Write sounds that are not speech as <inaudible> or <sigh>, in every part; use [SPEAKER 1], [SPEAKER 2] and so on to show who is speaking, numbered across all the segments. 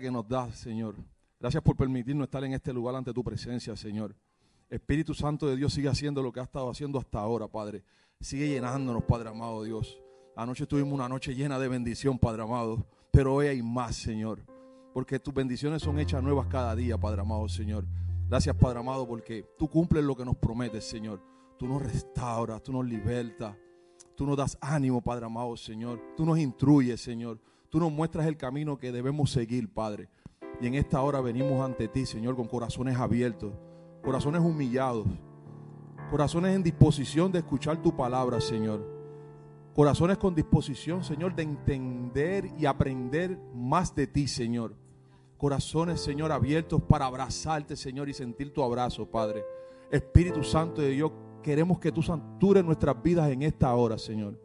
[SPEAKER 1] que nos das, Señor. Gracias por permitirnos estar en este lugar ante tu presencia, Señor. Espíritu Santo de Dios sigue haciendo lo que ha estado haciendo hasta ahora, Padre. Sigue llenándonos, Padre amado Dios. Anoche tuvimos una noche llena de bendición, Padre amado. Pero hoy hay más, Señor. Porque tus bendiciones son hechas nuevas cada día, Padre amado, Señor. Gracias, Padre amado, porque tú cumples lo que nos prometes, Señor. Tú nos restauras, tú nos libertas. Tú nos das ánimo, Padre amado, Señor. Tú nos instruyes, Señor. Tú nos muestras el camino que debemos seguir, Padre. Y en esta hora venimos ante ti, Señor, con corazones abiertos, corazones humillados, corazones en disposición de escuchar tu palabra, Señor. Corazones con disposición, Señor, de entender y aprender más de ti, Señor. Corazones, Señor, abiertos para abrazarte, Señor, y sentir tu abrazo, Padre. Espíritu Santo de Dios, queremos que tú santures nuestras vidas en esta hora, Señor.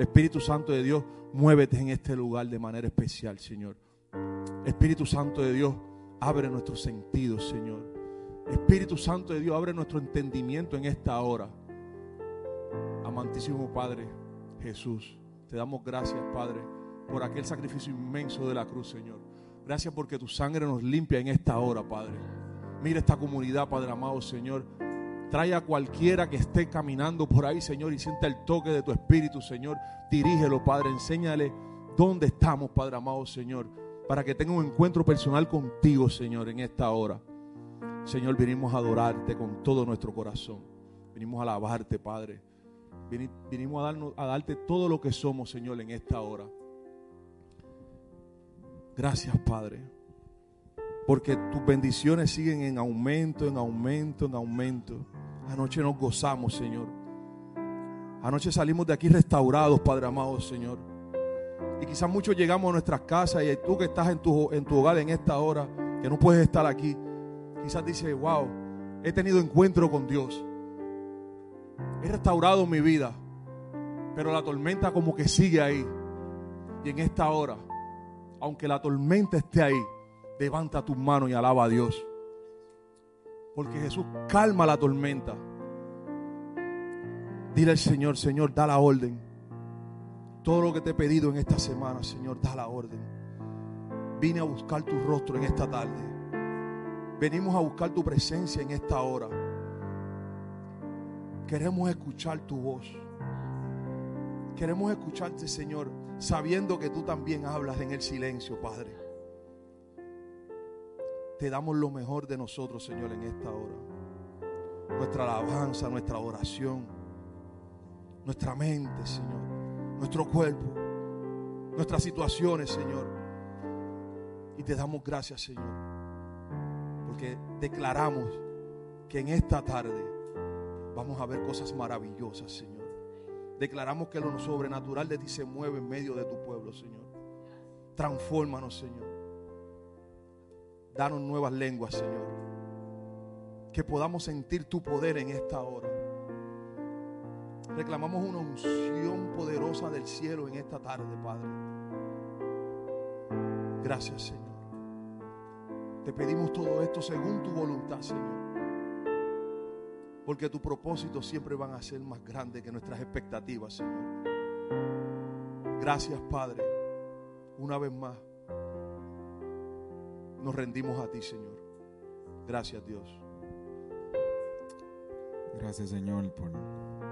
[SPEAKER 1] Espíritu Santo de Dios, muévete en este lugar de manera especial, Señor. Espíritu Santo de Dios, abre nuestros sentidos, Señor. Espíritu Santo de Dios, abre nuestro entendimiento en esta hora. Amantísimo Padre Jesús, te damos gracias, Padre, por aquel sacrificio inmenso de la cruz, Señor. Gracias porque tu sangre nos limpia en esta hora, Padre. Mira esta comunidad, Padre amado, Señor. Trae a cualquiera que esté caminando por ahí, Señor, y sienta el toque de tu Espíritu, Señor. Dirígelo, Padre. Enséñale dónde estamos, Padre amado, Señor. Para que tenga un encuentro personal contigo, Señor, en esta hora. Señor, vinimos a adorarte con todo nuestro corazón. Vinimos a alabarte, Padre. Vinimos a, darnos, a darte todo lo que somos, Señor, en esta hora. Gracias, Padre. Porque tus bendiciones siguen en aumento, en aumento, en aumento. Anoche nos gozamos, Señor. Anoche salimos de aquí restaurados, Padre amado, Señor. Y quizás muchos llegamos a nuestras casas y tú que estás en tu, en tu hogar en esta hora, que no puedes estar aquí, quizás dices, wow, he tenido encuentro con Dios. He restaurado mi vida, pero la tormenta como que sigue ahí. Y en esta hora, aunque la tormenta esté ahí, levanta tus manos y alaba a Dios. Porque Jesús calma la tormenta. Dile al Señor, Señor, da la orden. Todo lo que te he pedido en esta semana, Señor, da la orden. Vine a buscar tu rostro en esta tarde. Venimos a buscar tu presencia en esta hora. Queremos escuchar tu voz. Queremos escucharte, Señor, sabiendo que tú también hablas en el silencio, Padre. Te damos lo mejor de nosotros, Señor, en esta hora. Nuestra alabanza, nuestra oración, nuestra mente, Señor, nuestro cuerpo, nuestras situaciones, Señor. Y te damos gracias, Señor, porque declaramos que en esta tarde vamos a ver cosas maravillosas, Señor. Declaramos que lo sobrenatural de ti se mueve en medio de tu pueblo, Señor. Transfórmanos, Señor. Danos nuevas lenguas, Señor. Que podamos sentir tu poder en esta hora. Reclamamos una unción poderosa del cielo en esta tarde, Padre. Gracias, Señor. Te pedimos todo esto según tu voluntad, Señor. Porque tu propósito siempre van a ser más grandes que nuestras expectativas, Señor. Gracias, Padre. Una vez más nos rendimos a ti, Señor. Gracias, Dios.
[SPEAKER 2] Gracias, Señor, por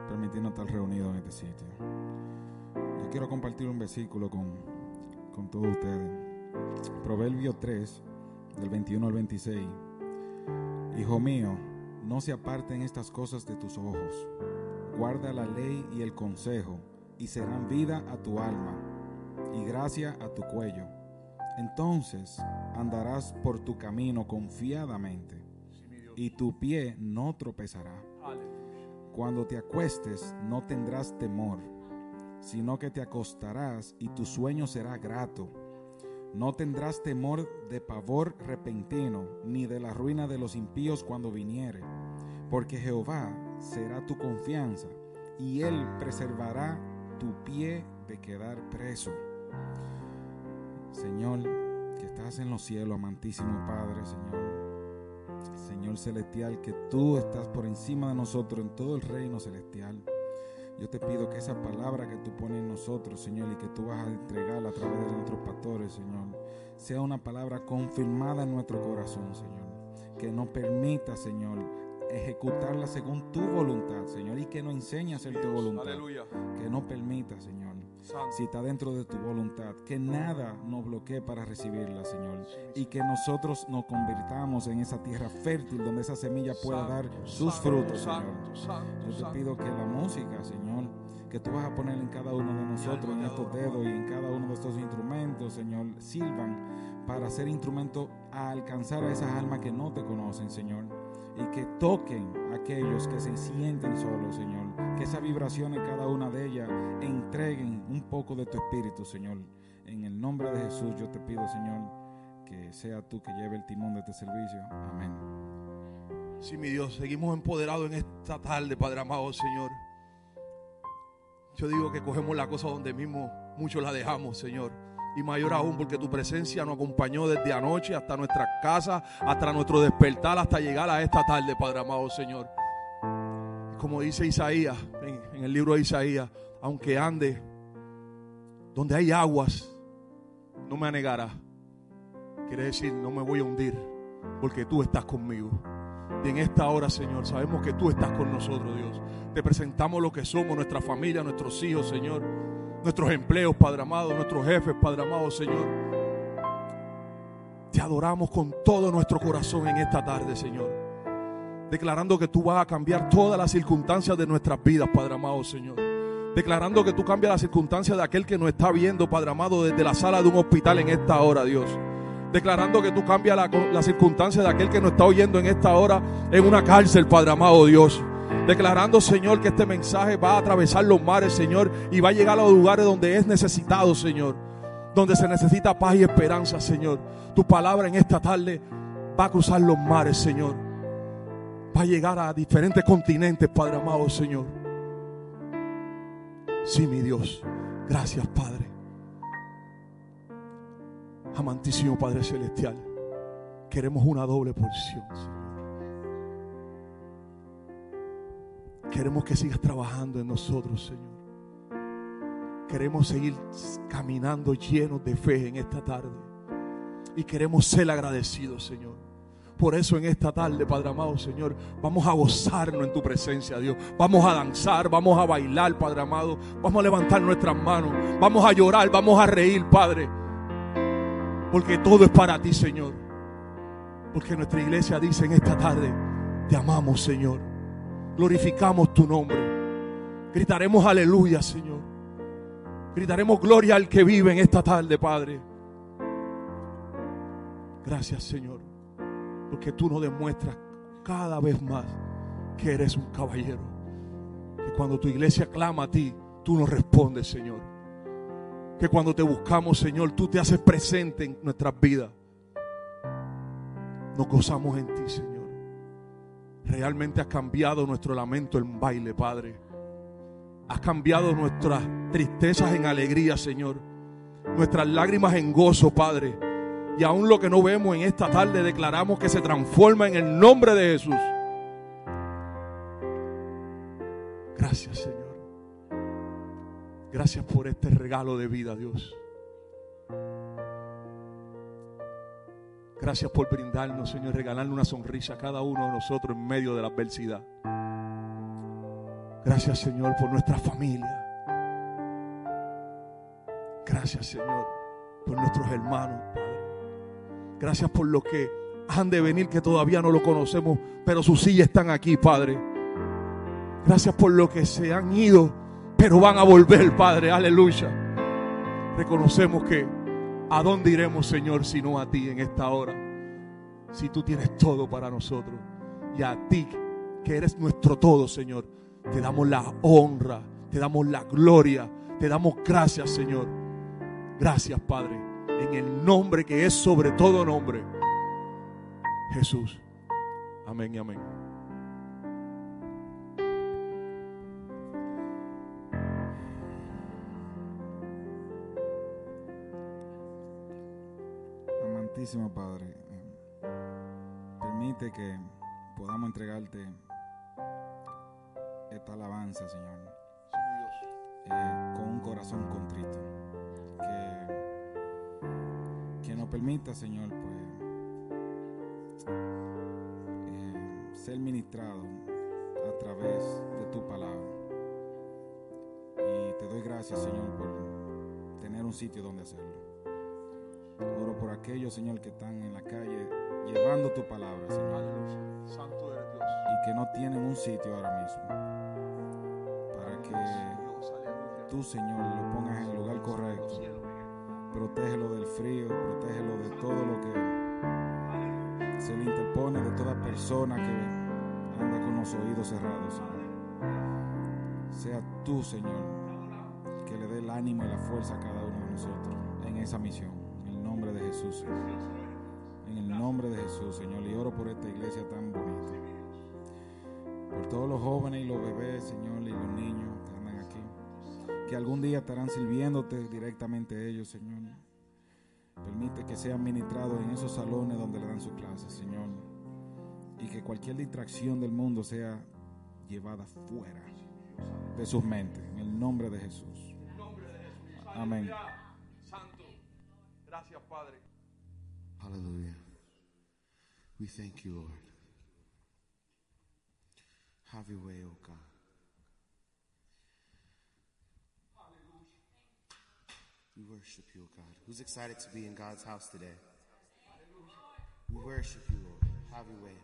[SPEAKER 2] permitirnos estar reunidos en este sitio. Yo quiero compartir un versículo con, con todos ustedes. Proverbio 3, del 21 al 26. Hijo mío, no se aparten estas cosas de tus ojos. Guarda la ley y el consejo, y serán vida a tu alma y gracia a tu cuello entonces andarás por tu camino confiadamente y tu pie no tropezará. Cuando te acuestes no tendrás temor, sino que te acostarás y tu sueño será grato. No tendrás temor de pavor repentino, ni de la ruina de los impíos cuando viniere, porque Jehová será tu confianza, y él preservará tu pie de quedar preso. Señor, que estás en los cielos, amantísimo Padre, Señor. Señor celestial, que tú estás por encima de nosotros en todo el reino celestial. Yo te pido que esa palabra que tú pones en nosotros, Señor, y que tú vas a entregar a través de nuestros pastores, Señor, sea una palabra confirmada en nuestro corazón, Señor. Que nos permita, Señor, ejecutarla según tu voluntad, Señor, y que nos enseñe a hacer tu voluntad.
[SPEAKER 1] Aleluya.
[SPEAKER 2] Que nos permita, Señor. Si está dentro de tu voluntad, que nada nos bloquee para recibirla, Señor, y que nosotros nos convirtamos en esa tierra fértil donde esa semilla pueda dar sus frutos, Señor. Yo te pido que la música, Señor, que tú vas a poner en cada uno de nosotros, en estos dedos y en cada uno de estos instrumentos, Señor, sirvan para ser instrumentos a alcanzar a esas almas que no te conocen, Señor. Y que toquen a aquellos que se sienten solos, Señor. Que esa vibración en cada una de ellas entreguen un poco de tu espíritu, Señor. En el nombre de Jesús yo te pido, Señor, que sea tú que lleve el timón de este servicio. Amén.
[SPEAKER 1] Sí, mi Dios, seguimos empoderados en esta tarde, Padre amado, Señor. Yo digo que cogemos la cosa donde mismo muchos la dejamos, Señor. Y mayor aún porque tu presencia nos acompañó desde anoche hasta nuestras casas, hasta nuestro despertar, hasta llegar a esta tarde, Padre amado, Señor. Como dice Isaías, en, el libro de Isaías, aunque ande donde hay aguas, no me anegará. Quiere decir, no me voy a hundir, porque tú estás conmigo. Y en esta hora, Señor, sabemos que tú estás con nosotros, Dios. Te presentamos lo que somos, nuestra familia, nuestros hijos, Señor. Nuestros empleos, Padre amado, nuestros jefes, Padre amado, Señor. Te adoramos con todo nuestro corazón en esta tarde, Señor. Declarando que tú vas a cambiar todas las circunstancias de nuestras vidas, Padre amado, Señor. Declarando que tú cambias las circunstancias de aquel que nos está viendo, Padre amado, desde la sala de un hospital en esta hora, Dios declarando que tú cambias la, la circunstancia de aquel que nos está oyendo en esta hora en una cárcel, Padre amado Dios. Declarando, Señor, que este mensaje va a atravesar los mares, Señor, y va a llegar a los lugares donde es necesitado, Señor. Donde se necesita paz y esperanza, Señor. Tu palabra en esta tarde va a cruzar los mares, Señor. Va a llegar a diferentes continentes, Padre amado, Señor. Sí, mi Dios. Gracias, Padre. Amantísimo Padre Celestial, queremos una doble porción, Señor. Queremos que sigas trabajando en nosotros, Señor. Queremos seguir caminando llenos de fe en esta tarde. Y queremos ser agradecidos, Señor. Por eso en esta tarde, Padre amado, Señor, vamos a gozarnos en tu presencia, Dios. Vamos a danzar, vamos a bailar, Padre amado. Vamos a levantar nuestras manos. Vamos a llorar, vamos a reír, Padre. Porque todo es para ti, Señor. Porque nuestra iglesia dice en esta tarde, te amamos, Señor. Glorificamos tu nombre. Gritaremos aleluya, Señor. Gritaremos gloria al que vive en esta tarde, Padre. Gracias, Señor. Porque tú nos demuestras cada vez más que eres un caballero. Que cuando tu iglesia clama a ti, tú nos respondes, Señor que cuando te buscamos, Señor, tú te haces presente en nuestras vidas. Nos gozamos en ti, Señor. Realmente has cambiado nuestro lamento en baile, Padre. Has cambiado nuestras tristezas en alegría, Señor. Nuestras lágrimas en gozo, Padre. Y aún lo que no vemos en esta tarde declaramos que se transforma en el nombre de Jesús. Gracias, Señor. Gracias por este regalo de vida, Dios. Gracias por brindarnos, Señor, regalarle una sonrisa a cada uno de nosotros en medio de la adversidad. Gracias, Señor, por nuestra familia. Gracias, Señor, por nuestros hermanos. Gracias por los que han de venir que todavía no lo conocemos, pero sus sillas están aquí, Padre. Gracias por los que se han ido, pero van a volver, Padre. Aleluya. Reconocemos que ¿a dónde iremos, Señor, sino a ti en esta hora? Si tú tienes todo para nosotros. Y a ti, que eres nuestro todo, Señor, te damos la honra, te damos la gloria, te damos gracias, Señor. Gracias, Padre, en el nombre que es sobre todo nombre, Jesús. Amén y amén.
[SPEAKER 2] Amantísimo Padre, eh, permite que podamos entregarte esta alabanza, Señor.
[SPEAKER 1] Sí,
[SPEAKER 2] un corazón contrito. Que, permita, Señor, pues, eh, ser ministrado a través de tu palabra. Y te doy gracias, Señor, por tener un sitio donde hacerlo. Oro por aquellos, Señor, que están en la calle llevando tu palabra, Señor.
[SPEAKER 1] Santo eres Dios.
[SPEAKER 2] Y que no tienen un sitio ahora mismo. Para que
[SPEAKER 1] Dios,
[SPEAKER 2] tú, Señor, lo pongas en el lugar correcto. Protégelo del frío, protégelo de todo lo que se le interpone, de toda persona que anda con los oídos cerrados, Señor. Sea tú, Señor, que le dé el ánimo y la fuerza a cada uno de nosotros en esa misión. En el nombre de Jesús. En el nombre de Jesús, Señor. Y oro por esta iglesia tan bonita. Por todos los jóvenes y los bebés, Señor, y los niños que andan aquí que algún día estarán sirviéndote directamente ellos, Señor. Que sean ministrados en esos salones donde le dan su clase, Señor. Y que cualquier distracción del mundo sea llevada fuera de sus mentes, en el nombre de Jesús.
[SPEAKER 1] En el nombre de Jesús.
[SPEAKER 2] Amén.
[SPEAKER 1] Aleluya. Santo. Gracias, Padre.
[SPEAKER 3] Hallelujah. We thank you, Lord. Have your way, oh God. We worship you, God. Who's excited to be in God's house today? We worship you, Lord. Have your way.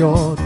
[SPEAKER 3] Adoración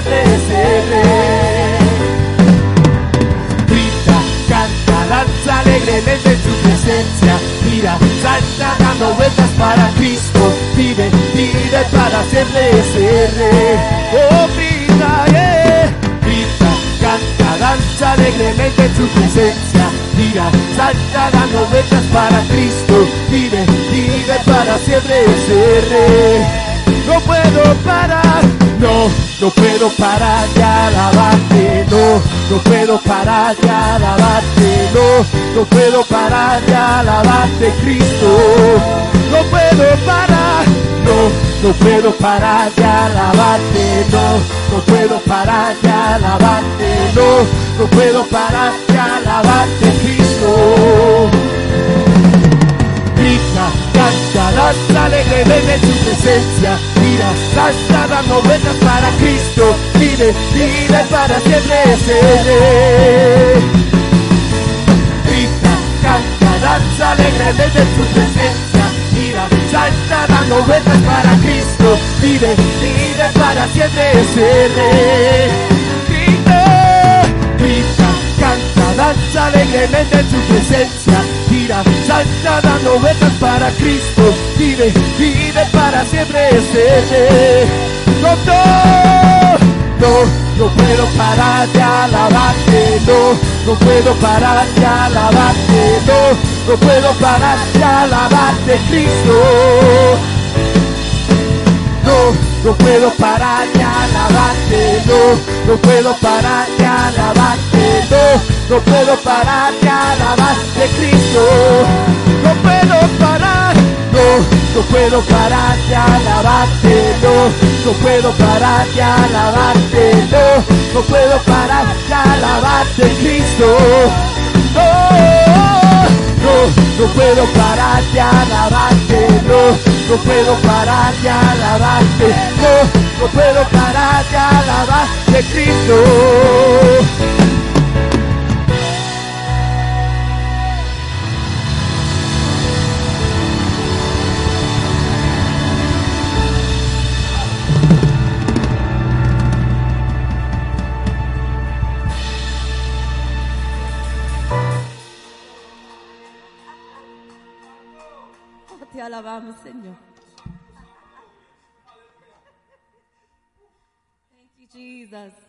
[SPEAKER 3] rey grita, canta, danza alegremente en su presencia, mira, salta dando vueltas para Cristo, vive, vive para siempre ese rey. Oh, grita, yeah. grita, canta, danza alegremente en su presencia, mira, salta dando vueltas para Cristo, vive, vive para siempre ese rey. No puedo parar, no, no puedo parar de alabarte, no, no puedo parar de alabarte, no, no puedo parar de alabarte, Cristo. No puedo parar, no, no puedo parar de alabarte, no, no puedo parar de alabarte, no, no puedo parar de alabarte, Cristo grita, canta, danza alegremente en su presencia, mira, salta dando para Cristo, vive, vive para siempre ese rey. Grita, canta, danza alegremente en su presencia, mira, salta dando para Cristo, vive, vive para siempre ese danza alegremente en su presencia, gira, salta dando vueltas para Cristo, vive, vive para siempre ese rey. No, no, no, no puedo parar de alabarte, no, no puedo parar de alabarte, no, no puedo parar de alabarte, Cristo. No, no puedo parar de alabarte, no, no puedo parar de alabarte, no, no puedo parar de alabarte, Cristo, no puedo parar, no, no puedo parar de alabarte, no, no puedo parar de alabarte, no, no puedo parar de alabarte, Cristo, no no, no puedo parar de alabarte, no, no puedo parar de alabarte, no, no puedo parar de alabarte, Cristo.
[SPEAKER 4] Alabamos, Señor. Thank you, Jesus.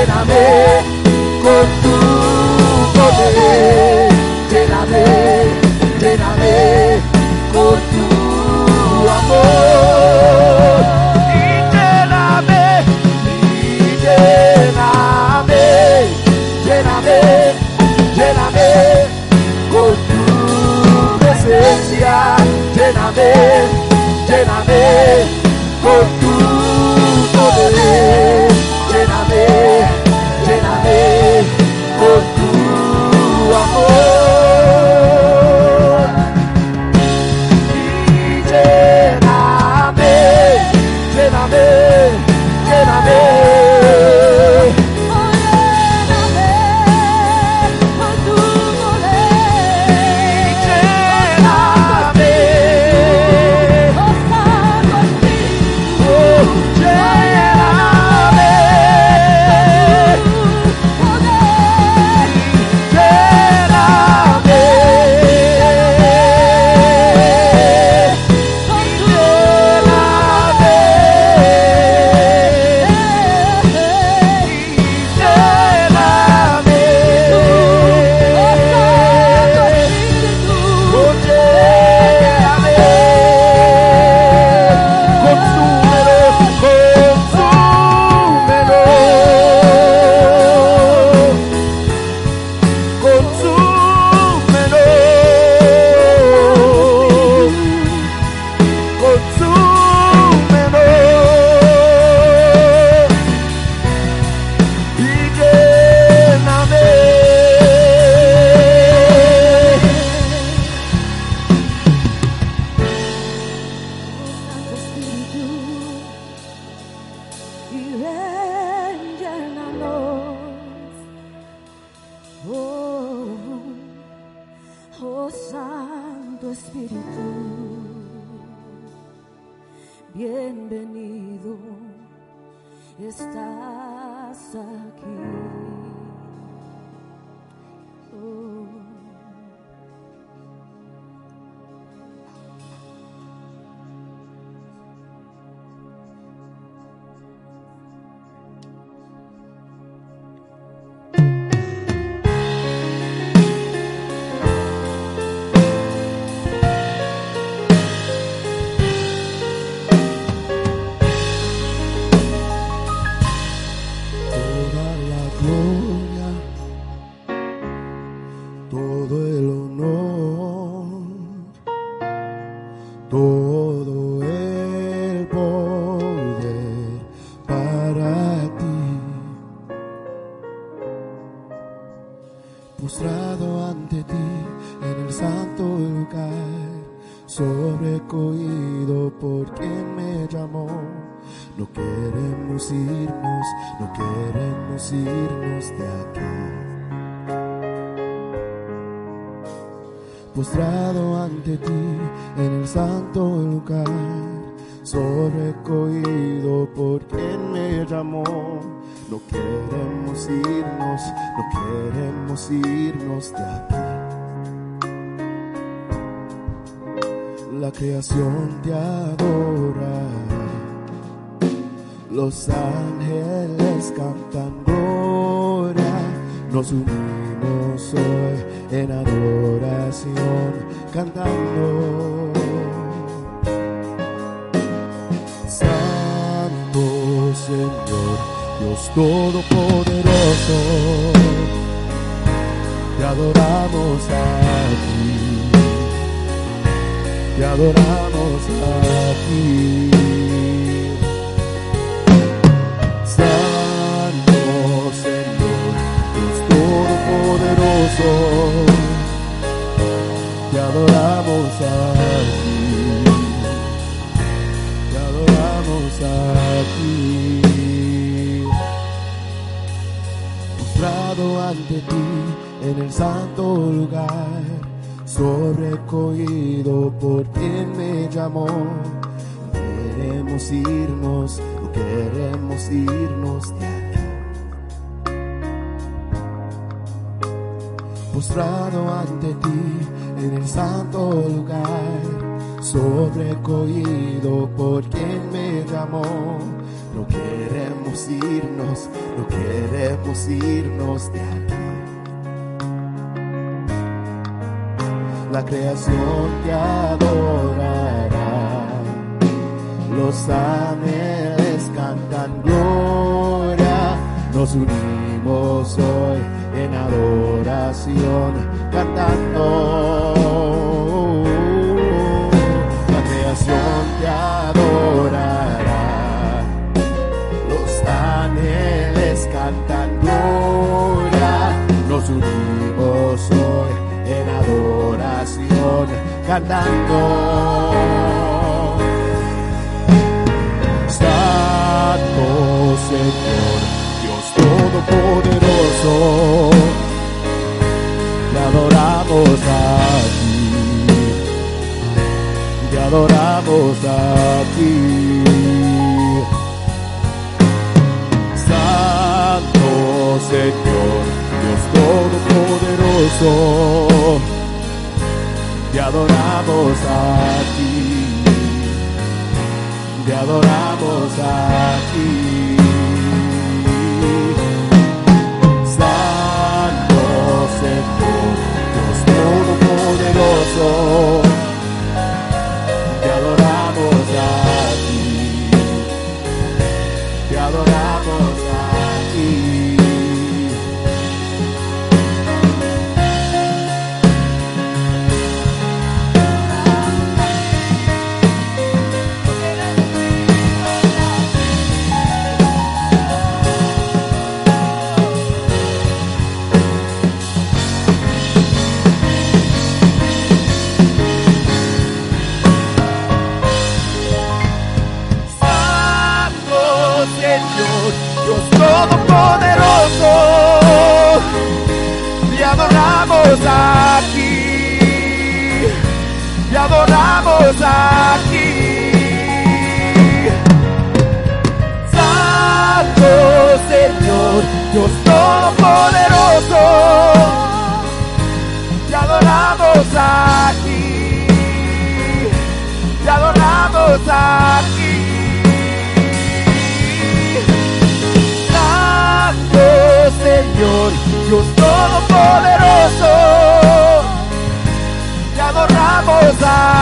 [SPEAKER 4] lléname
[SPEAKER 3] con tu poder, lléname, lléname con tu amor. Y lléname, y lléname, lléname, lléname con tu presencia, lléname, lléname con tu poder. No queremos irnos, no queremos irnos de aquí. La creación te adora. Los ángeles cantan gloria, nos unimos hoy en adoración cantando. Todopoderoso, te adoramos a ti, te adoramos a ti. Santo Señor, Dios Todopoderoso, te adoramos a ti, Postrado ante ti en el santo lugar, sobrecogido por quien me llamó. Queremos irnos, no queremos irnos de. Postrado ante ti en el santo lugar, sobrecogido por quien me llamó. No queremos irnos, no queremos irnos de aquí. La creación te adorará los ángeles cantan gloria, nos unimos hoy en adoración cantando. La creación te adorará, cantando. Santo Señor, Dios Todopoderoso, te adoramos a ti, te adoramos a ti. Santo Señor, Dios Todopoderoso, te adoramos a ti te adoramos aquí. Santo Señor, Dios Todopoderoso, adoramos aquí, te adoramos aquí. Santo Señor, Dios Todopoderoso, te adoramos aquí, te adoramos aquí. Santo Señor, Dios todopoderoso, te adoramos a.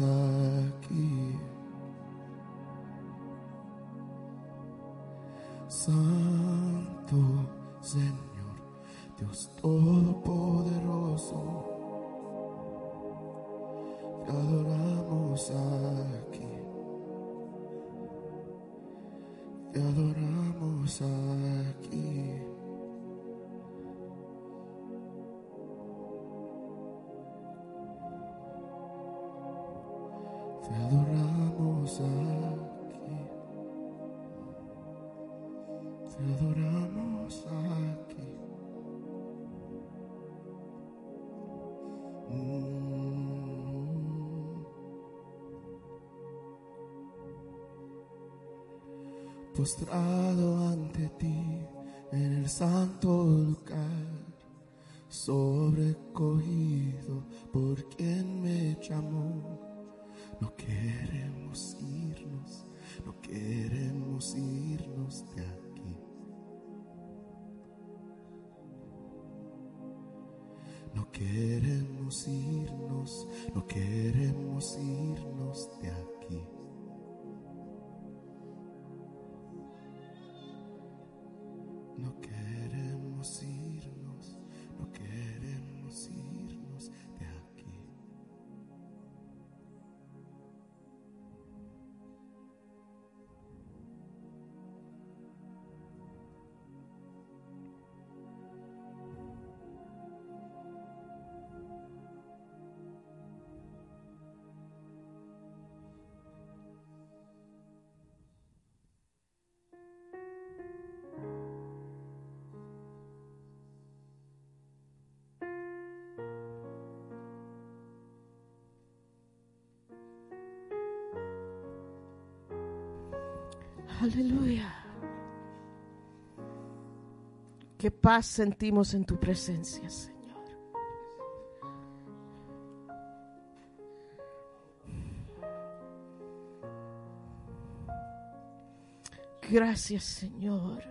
[SPEAKER 3] aquí. Santo Señor, Dios Todopoderoso, te adoramos aquí. Te adoramos aquí. Te adoramos aquí. Te adoramos aquí. Postrado ante ti en el santo lugar sobrecogido por quien me llamó no queremos irnos, no queremos irnos de aquí. No queremos irnos, no queremos irnos de aquí.
[SPEAKER 5] Aleluya. Qué paz sentimos en tu presencia, Señor. Gracias, Señor.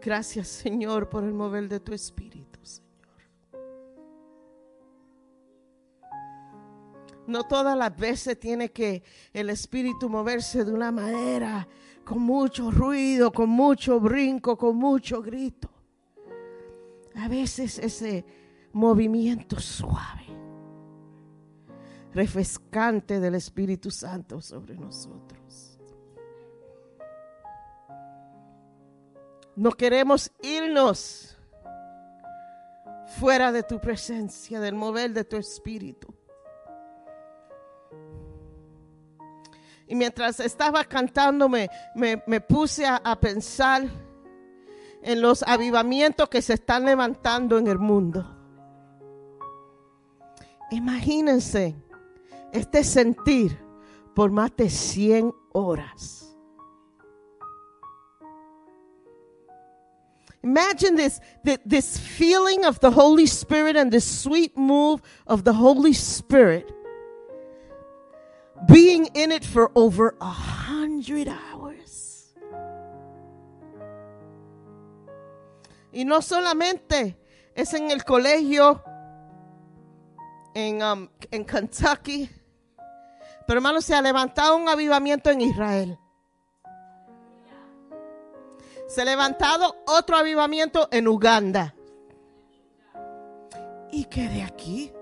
[SPEAKER 5] Gracias, Señor, por el mover de tu espíritu, No todas las veces tiene que el espíritu moverse de una manera con mucho ruido, con mucho brinco, con mucho grito. A veces ese movimiento suave, refrescante del Espíritu Santo sobre nosotros. No queremos irnos fuera de tu presencia, del mover de tu espíritu. Y mientras estaba cantando me, me- puse a, pensar en los avivamientos que se están levantando en el mundo. Imagínense este sentir por más de 100 horas. Imagine this, thi- this feeling of the Holy Spirit and this sweet move of the Holy Spirit being in it for over a hundred hours. Y no solamente es en el colegio en, um, en Kentucky, pero hermano, se ha levantado un avivamiento en Israel. Se ha levantado otro avivamiento en Uganda. ¿Y qué de aquí?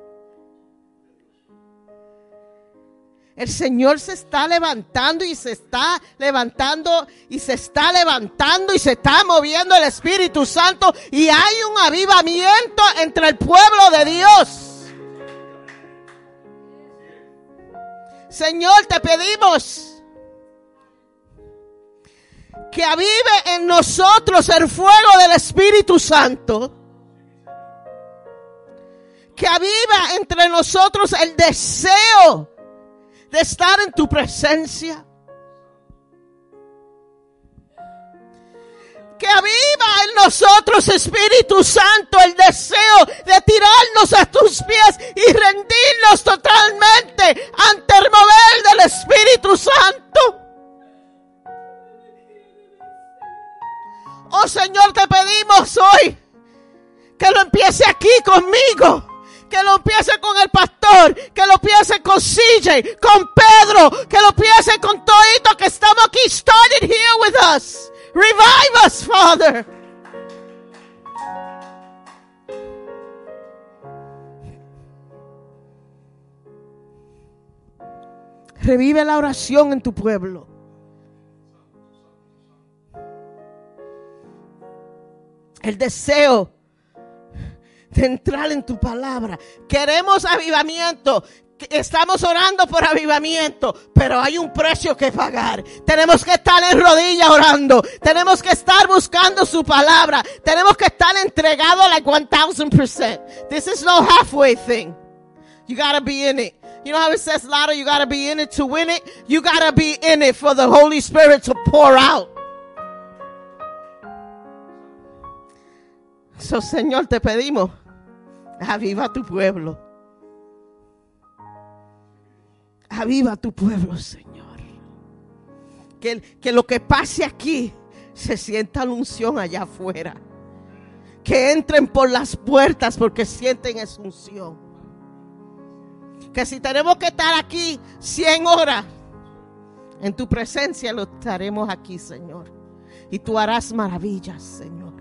[SPEAKER 5] El Señor se está levantando y se está levantando y se está levantando y se está moviendo el Espíritu Santo y hay un avivamiento entre el pueblo de Dios. Señor, te pedimos que avive en nosotros el fuego del Espíritu Santo. Que aviva entre nosotros el deseo de estar en tu presencia. Que aviva en nosotros, Espíritu Santo, el deseo de tirarnos a tus pies y rendirnos totalmente ante el mover del Espíritu Santo. Oh Señor, te pedimos hoy que lo empiece aquí conmigo. Que lo empiece con el pastor, que lo empiece con CJ, con Pedro, que lo empiece con Toito que estamos aquí. Started here with us. Revive us, Father. Revive la oración en tu pueblo. El deseo de entrar en tu palabra. Queremos avivamiento. estamos orando por avivamiento, pero hay un precio que pagar. Tenemos que estar en rodillas orando. Tenemos que estar buscando su palabra. Tenemos que estar entregados like 1000%. This is no halfway thing. You gotta be in it. You know how it says louder, you gotta be in it to win it? You gotta be in it for the Holy Spirit to pour out. So, Señor, te pedimos, aviva tu pueblo. Aviva tu pueblo, Señor. Que, que lo que pase aquí se sienta la unción allá afuera. Que entren por las puertas porque sienten esa unción. Que si tenemos que estar aquí 100 horas, en tu presencia lo estaremos aquí, Señor. Y tú harás maravillas, Señor.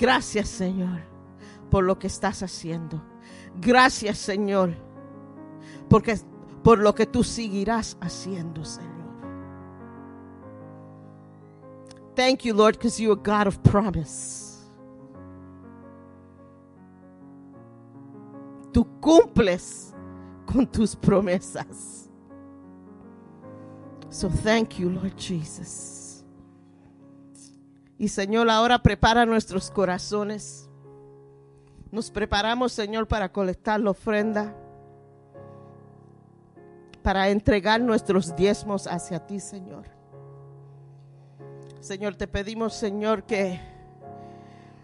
[SPEAKER 5] Gracias, Señor, por lo que estás haciendo. Gracias, Señor, porque por lo que tú seguirás haciendo, Señor. Thank you, Lord, because you are God of promise. Tú cumples con tus promesas. So thank you, Lord Jesus. Y Señor, ahora prepara nuestros corazones. Nos preparamos, Señor, para colectar la ofrenda, para entregar nuestros diezmos hacia ti, Señor. Señor, te pedimos, Señor, que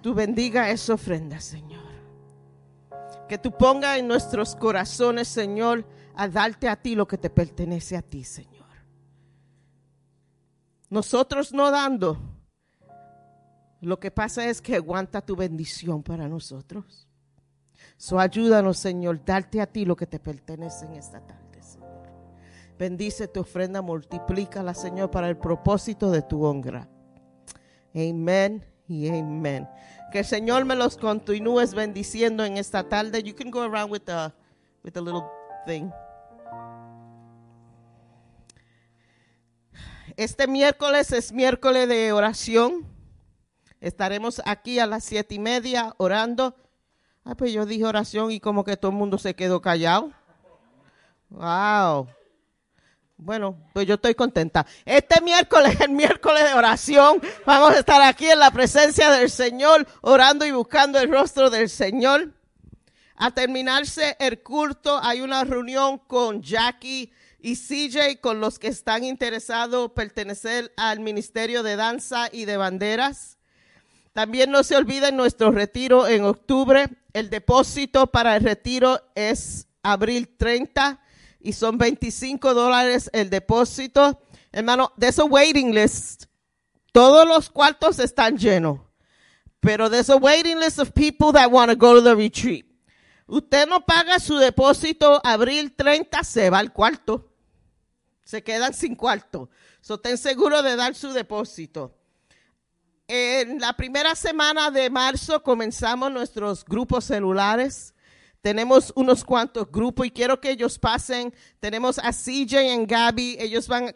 [SPEAKER 5] tú bendiga esa ofrenda, Señor. Que tú pongas en nuestros corazones, Señor, a darte a ti lo que te pertenece a ti, Señor. Nosotros no dando, lo que pasa es que aguanta tu bendición para nosotros. So ayúdanos, Señor, darte a ti lo que te pertenece en esta tarde, Señor. Bendice tu ofrenda, multiplícala, Señor, para el propósito de tu honra. Amén y amén. Que el Señor me los continúes bendiciendo en esta tarde. You can go around with the, with the little thing. Este miércoles es miércoles de oración. Estaremos aquí a las siete y media orando. Ah, pues yo dije oración y como que todo el mundo se quedó callado. Wow. Bueno, pues yo estoy contenta. Este miércoles, el miércoles de oración, vamos a estar aquí en la presencia del Señor, orando y buscando el rostro del Señor. A terminarse el culto, hay una reunión con Jackie y CJ, con los que están interesados pertenecer al Ministerio de Danza y de Banderas. También no se olviden nuestro retiro en octubre. El depósito para el retiro es abril 30 y son 25 dólares el depósito. Hermano, there's a waiting list. Todos los cuartos están llenos. Pero there's a waiting list of people that want to go to the retreat. Usted no paga su depósito abril 30, se va al cuarto. Se quedan sin cuarto. So, ten seguro de dar su depósito. En la primera semana de marzo comenzamos nuestros grupos celulares. Tenemos unos cuantos grupos y quiero que ellos pasen. Tenemos a CJ y Gaby. Ellos van.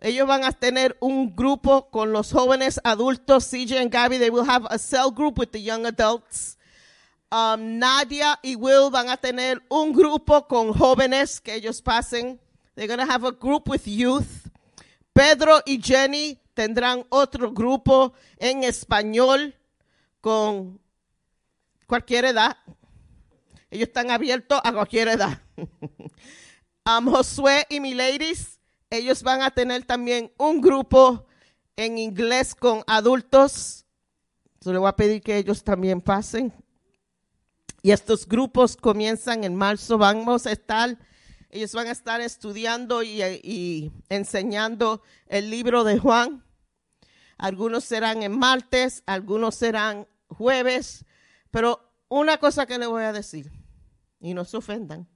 [SPEAKER 5] Ellos van a tener un grupo con los jóvenes adultos. CJ and Gaby, they will have a cell group with the young adults. Um, Nadia y Will van a tener un grupo con jóvenes que ellos pasen. They're going to have a group with youth. Pedro y Jenny tendrán otro grupo en español con cualquier edad. Ellos están abiertos a cualquier edad. <laughs> um, Josué y Miladies, ellos van a tener también un grupo en inglés con adultos. So, le voy a pedir que ellos también pasen. Y estos grupos comienzan en marzo. Vamos a estar, ellos van a estar estudiando y, y enseñando el libro de Juan. Algunos serán en martes, algunos serán jueves. Pero una cosa que le voy a decir, y no se ofendan,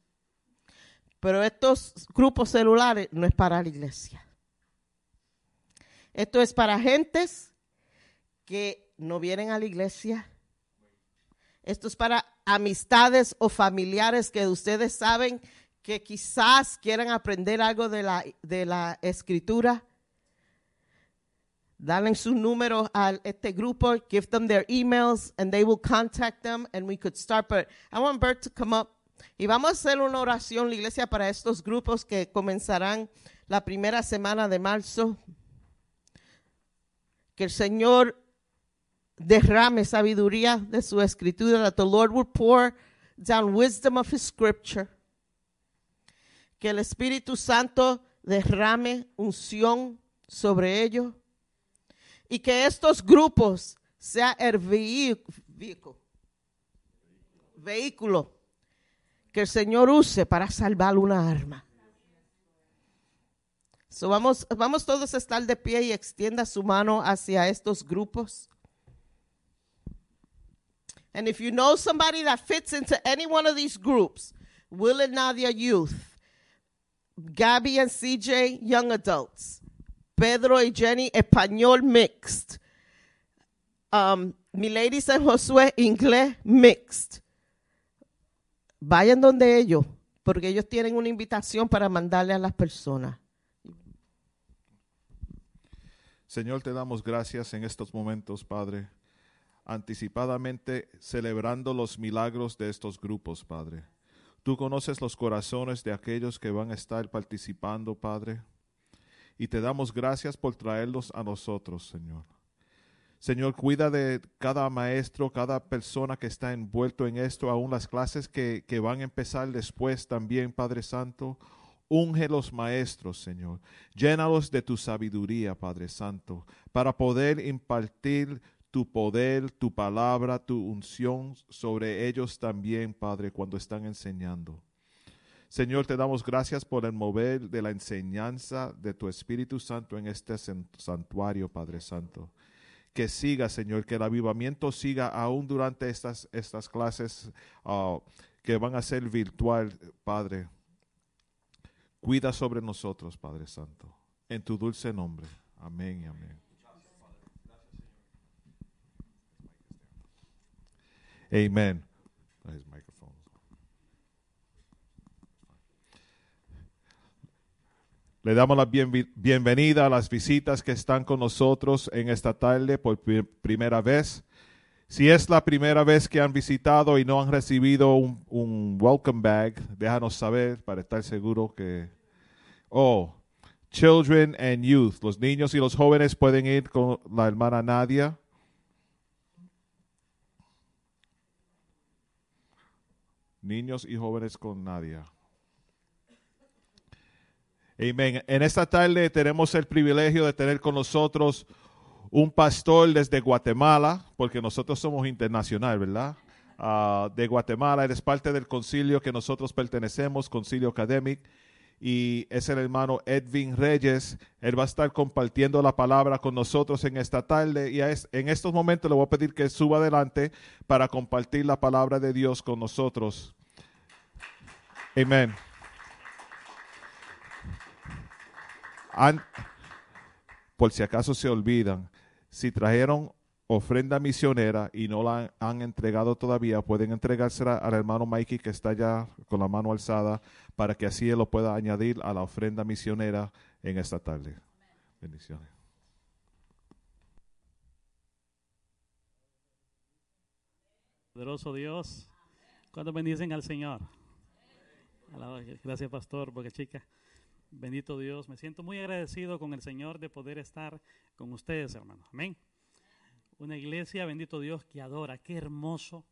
[SPEAKER 5] pero estos grupos celulares no es para la iglesia. Esto es para gentes que no vienen a la iglesia. Esto es para amistades o familiares que ustedes saben que quizás quieran aprender algo de la, de la escritura. Dale su número a este grupo, give them their emails, and they will contact them, and we could start. But I want Bert to come up. Y vamos a hacer una oración, la iglesia, para estos grupos que comenzarán la primera semana de marzo. Que el Señor derrame sabiduría de su escritura, that the Lord will pour down wisdom of his scripture. Que el Espíritu Santo derrame unción sobre ellos. Y que estos grupos sean el vehicle- vehículo que el Señor use para salvar una arma. So vamos, vamos todos a estar de pie y extienda su mano hacia estos grupos. And if you know somebody that fits into any one of these groups, Will and Nadia Youth, Gabby and CJ Young Adults, Pedro y Jenny Español Mixed, um, Milady San Josué Inglés Mixed, vayan donde ellos, porque ellos tienen una invitación para mandarle a las personas.
[SPEAKER 6] Señor, te damos gracias en estos momentos, Padre, anticipadamente celebrando los milagros de estos grupos, Padre. Tú conoces los corazones de aquellos que van a estar participando, Padre, y te damos gracias por traerlos a nosotros, Señor. Señor, cuida de cada maestro, cada persona que está envuelto en esto, aún las clases que, que van a empezar después también, Padre Santo. Unge los maestros, Señor. Llénalos de tu sabiduría, Padre Santo, para poder impartir tu poder, tu palabra, tu unción sobre ellos también, Padre, cuando están enseñando. Señor, te damos gracias por el mover de la enseñanza de tu Espíritu Santo en este san- santuario, Padre Santo. Que siga, Señor, que el avivamiento siga aún durante estas, estas clases ah, que van a ser virtual, Padre. Cuida sobre nosotros, Padre Santo. En tu dulce nombre. Amén y amén. Amen. Le damos la bienvenida a las visitas que están con nosotros en esta tarde por pri- primera vez. Si es la primera vez que han visitado y no han recibido un, un welcome bag, déjanos saber para estar seguro que... Oh, children and youth, los niños y los jóvenes pueden ir con la hermana Nadia. Niños y jóvenes con Nadia. Amén. En esta tarde tenemos el privilegio de tener con nosotros un pastor desde Guatemala, porque nosotros somos internacional, ¿verdad? Ah, de Guatemala, él es parte del concilio que nosotros pertenecemos, concilio académico, y es el hermano Edwin Reyes. Él va a estar compartiendo la palabra con nosotros en esta tarde, y es- en estos momentos le voy a pedir que suba adelante para compartir la palabra de Dios con nosotros. Amén. An- por si acaso se olvidan, si trajeron ofrenda misionera y no la han, entregado todavía, pueden entregársela al hermano Mikey que está allá con la mano alzada para que así él lo pueda añadir a la ofrenda misionera en esta tarde. Bendiciones.
[SPEAKER 7] Poderoso Dios. ¿Cuántos bendicen al Señor? Gracias, pastor, porque chica. Bendito Dios. Me siento muy agradecido con el Señor de poder estar con ustedes, hermanos. Amén. Una iglesia, bendito Dios, que adora. Qué hermoso.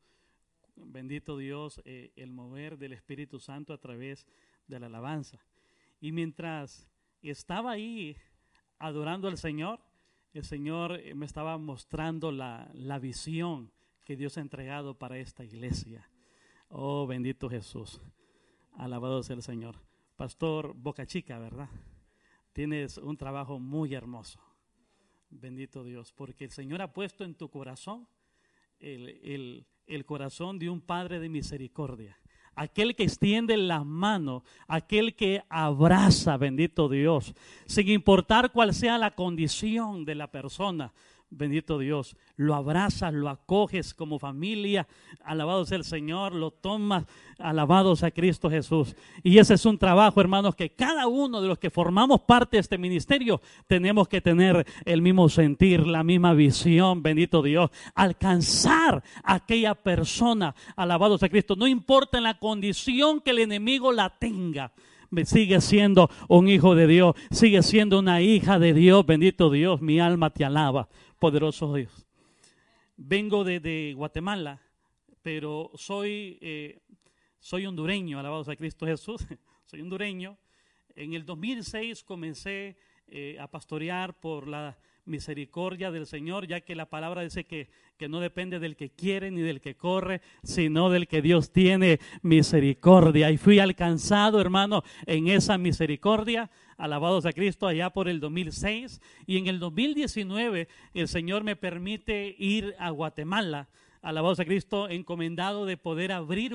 [SPEAKER 7] Bendito Dios, eh, el mover del Espíritu Santo a través de la alabanza. Y mientras estaba ahí adorando al Señor, el Señor eh, me estaba mostrando la, la visión que Dios ha entregado para esta iglesia. Oh, bendito Jesús. Alabado sea el Señor. Pastor Boca Chica, ¿verdad? Tienes un trabajo muy hermoso. Bendito Dios, porque el Señor ha puesto en tu corazón el, el- el corazón de un Padre de misericordia. Aquel que extiende las manos, aquel que abraza, bendito Dios, sin importar cuál sea la condición de la persona, bendito Dios, lo abrazas, lo acoges como familia, alabado sea el Señor, lo tomas, alabado sea Cristo Jesús. Y ese es un trabajo, hermanos, que cada uno de los que formamos parte de este ministerio tenemos que tener el mismo sentir, la misma visión, bendito Dios, alcanzar a aquella persona, alabado sea Cristo, no importa en la condición que el enemigo la tenga. Sigue siendo un hijo de Dios, sigue siendo una hija de Dios, bendito Dios, mi alma te alaba, poderoso Dios. Vengo de, Guatemala, pero soy, eh, soy hondureño, alabado sea Cristo Jesús, <laughs> soy hondureño. En el 2006 comencé eh, a pastorear por la misericordia del Señor, ya que la palabra dice que, que no depende del que quiere ni del que corre, sino del que Dios tiene misericordia. Y fui alcanzado, hermano, en esa misericordia. Alabados a Cristo allá por el 2006 y en el 2019 el Señor me permite ir a Guatemala, alabados a Cristo, encomendado de poder abrir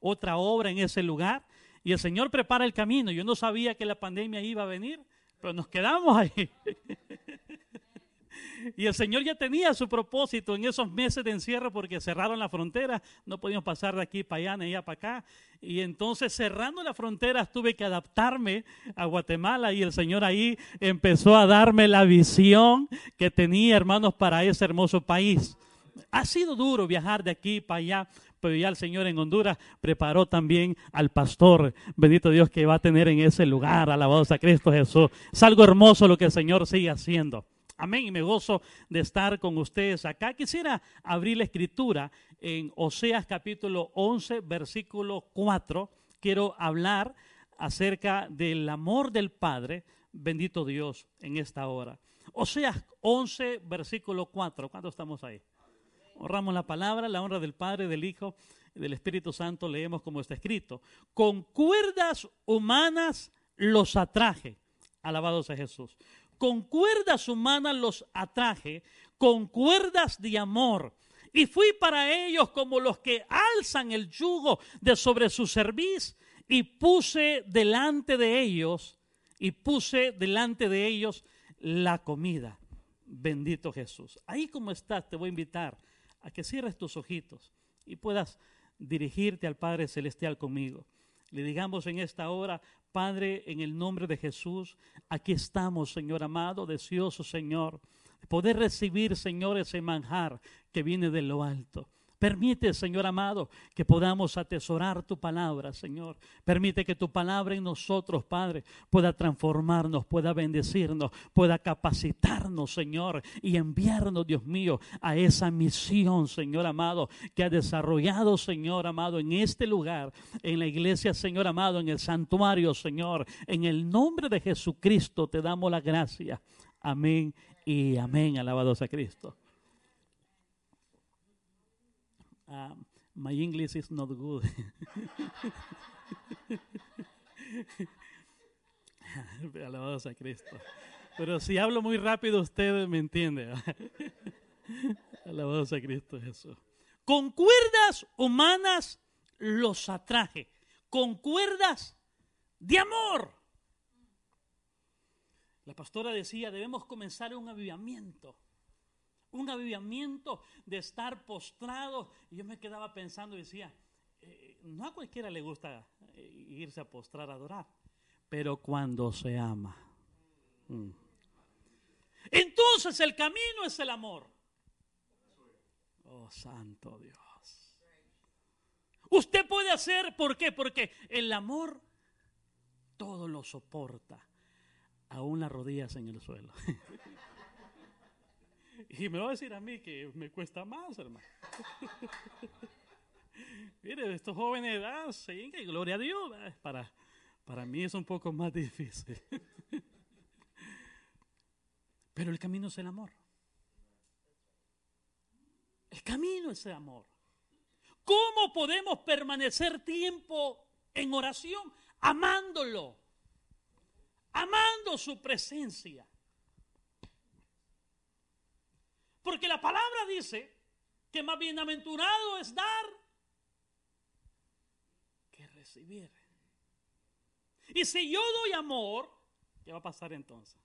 [SPEAKER 7] otra obra en ese lugar y el Señor prepara el camino. Yo no sabía que la pandemia iba a venir, pero nos quedamos ahí. <laughs> <laughs> Y el Señor ya tenía su propósito en esos meses de encierro porque cerraron la frontera, no podíamos pasar de aquí para allá ni allá para acá. Y entonces cerrando la frontera tuve que adaptarme a Guatemala y el Señor ahí empezó a darme la visión que tenía, hermanos, para ese hermoso país. Ha sido duro viajar de aquí para allá, pero ya el Señor en Honduras preparó también al pastor, bendito Dios, que va a tener en ese lugar, alabado a Cristo Jesús. Es algo hermoso lo que el Señor sigue haciendo. Amén. Y me gozo de estar con ustedes acá. Quisiera abrir la escritura en Oseas capítulo 11, versículo 4. Quiero hablar acerca del amor del Padre. Bendito Dios en esta hora. Oseas 11, versículo 4. ¿Cuántos estamos ahí? Honramos la palabra, la honra del Padre, del Hijo y del Espíritu Santo. Leemos como está escrito. Con cuerdas humanas los atraje. Alabados a Jesús con cuerdas humanas los atraje, con cuerdas de amor. Y fui para ellos como los que alzan el yugo de sobre su cerviz y puse delante de ellos, y puse delante de ellos la comida. Bendito Jesús. Ahí como estás, te voy a invitar a que cierres tus ojitos y puedas dirigirte al Padre Celestial conmigo. Le digamos en esta hora, Padre, en el nombre de Jesús, aquí estamos, Señor amado, deseoso, Señor, poder recibir, Señor, ese manjar que viene de lo alto. Permite, Señor amado, que podamos atesorar tu palabra, Señor. Permite que tu palabra en nosotros, Padre, pueda transformarnos, pueda bendecirnos, pueda capacitarnos, Señor, y enviarnos, Dios mío, a esa misión, Señor amado, que ha desarrollado, Señor amado, en este lugar, en la iglesia, Señor amado, en el santuario, Señor. En el nombre de Jesucristo te damos la gracia. Amén y amén. Alabado sea Cristo. Uh, my English is not good. <laughs> Alabados a Cristo. Pero si hablo muy rápido, usted me entiende. <laughs> Alabados a Cristo Jesús. Con cuerdas humanas los atraje. Con cuerdas de amor. La pastora decía, debemos comenzar un avivamiento un avivamiento de estar postrado. Y yo me quedaba pensando y decía, eh, no a cualquiera le gusta eh, irse a postrar a adorar, pero cuando se ama. Mm. Entonces el camino es el amor. Oh, santo Dios. Usted puede hacer, ¿por qué? Porque el amor todo lo soporta, aún las rodillas en el suelo. <laughs> <laughs> Y me va a decir a mí que me cuesta más, hermano. <laughs> Mire, estos jóvenes de edad, sí, gloria a Dios. Para, para mí es un poco más difícil. <laughs> Pero el camino es el amor. El camino es el amor. ¿Cómo podemos permanecer tiempo en oración? Amándolo. Amando su presencia. Porque la palabra dice que más bienaventurado es dar que recibir. Y si yo doy amor, ¿qué va a pasar entonces?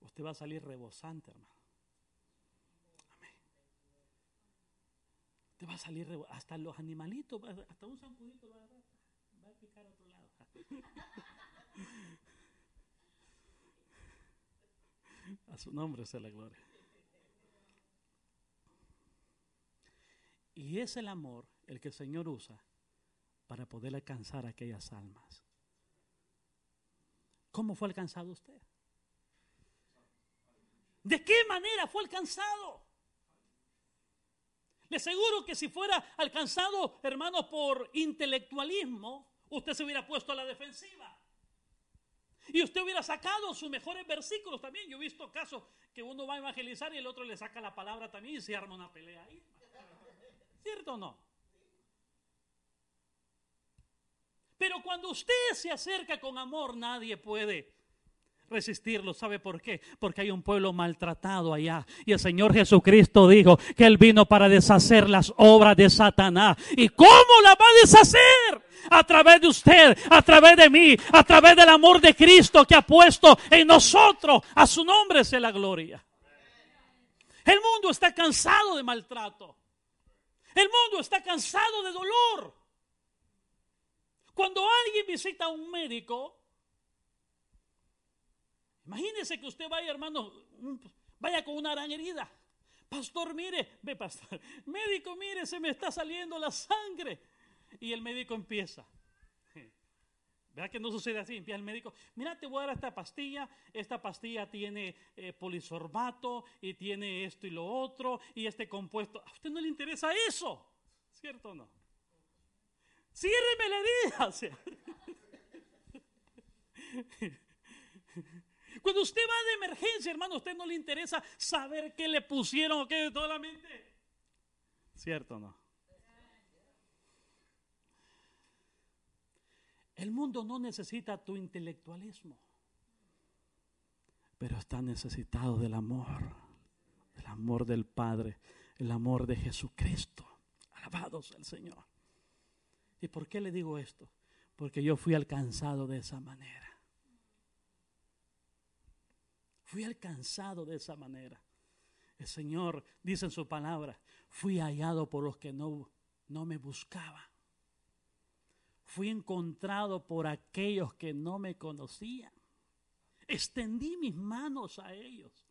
[SPEAKER 7] usted va a salir rebosante, hermano. Amén. Usted va a salir rebo- hasta los animalitos, hasta un zampudito va a va a picar a otro lado. A su nombre sea la gloria. Y es el amor el que el Señor usa para poder alcanzar aquellas almas. ¿Cómo fue alcanzado usted? ¿De qué manera fue alcanzado? Le aseguro que si fuera alcanzado, hermano, por intelectualismo, usted se hubiera puesto a la defensiva. Y usted hubiera sacado sus mejores versículos también. Yo he visto casos que uno va a evangelizar y el otro le saca la palabra también y se arma una pelea ahí. ¿Cierto o no? Pero cuando usted se acerca con amor, nadie puede resistirlo. ¿Sabe por qué? Porque hay un pueblo maltratado allá. Y el Señor Jesucristo dijo que Él vino para deshacer las obras de Satanás. ¿Y cómo la va a deshacer? A través de usted, a través de mí, a través del amor de Cristo que ha puesto en nosotros. A su nombre sea la gloria. El mundo está cansado de maltrato. El mundo está cansado de dolor. Cuando alguien visita a un médico, imagínese que usted vaya, hermano, vaya con una gran herida. Pastor, mire, ve, pastor, <laughs> médico, mire, se me está saliendo la sangre. Y el médico empieza. <laughs> ¿Verdad que no sucede así? Empieza el médico, mira, te voy a dar esta pastilla, esta pastilla tiene eh, polisorbato y tiene esto y lo otro y este compuesto. A usted no le interesa eso, ¿cierto o no? Ciérreme la herida. Cuando usted va de emergencia, hermano, a usted no le interesa saber qué le pusieron o qué de toda la mente. ¿Cierto o no? El mundo no necesita tu intelectualismo, pero está necesitado del amor, del amor del Padre, el amor de Jesucristo. Alabado sea el Señor. ¿Y por qué le digo esto? Porque yo fui alcanzado de esa manera. Fui alcanzado de esa manera. El Señor dice en su palabra, fui hallado por los que no, no me buscaban. Fui encontrado por aquellos que no me conocían. Extendí mis manos a ellos.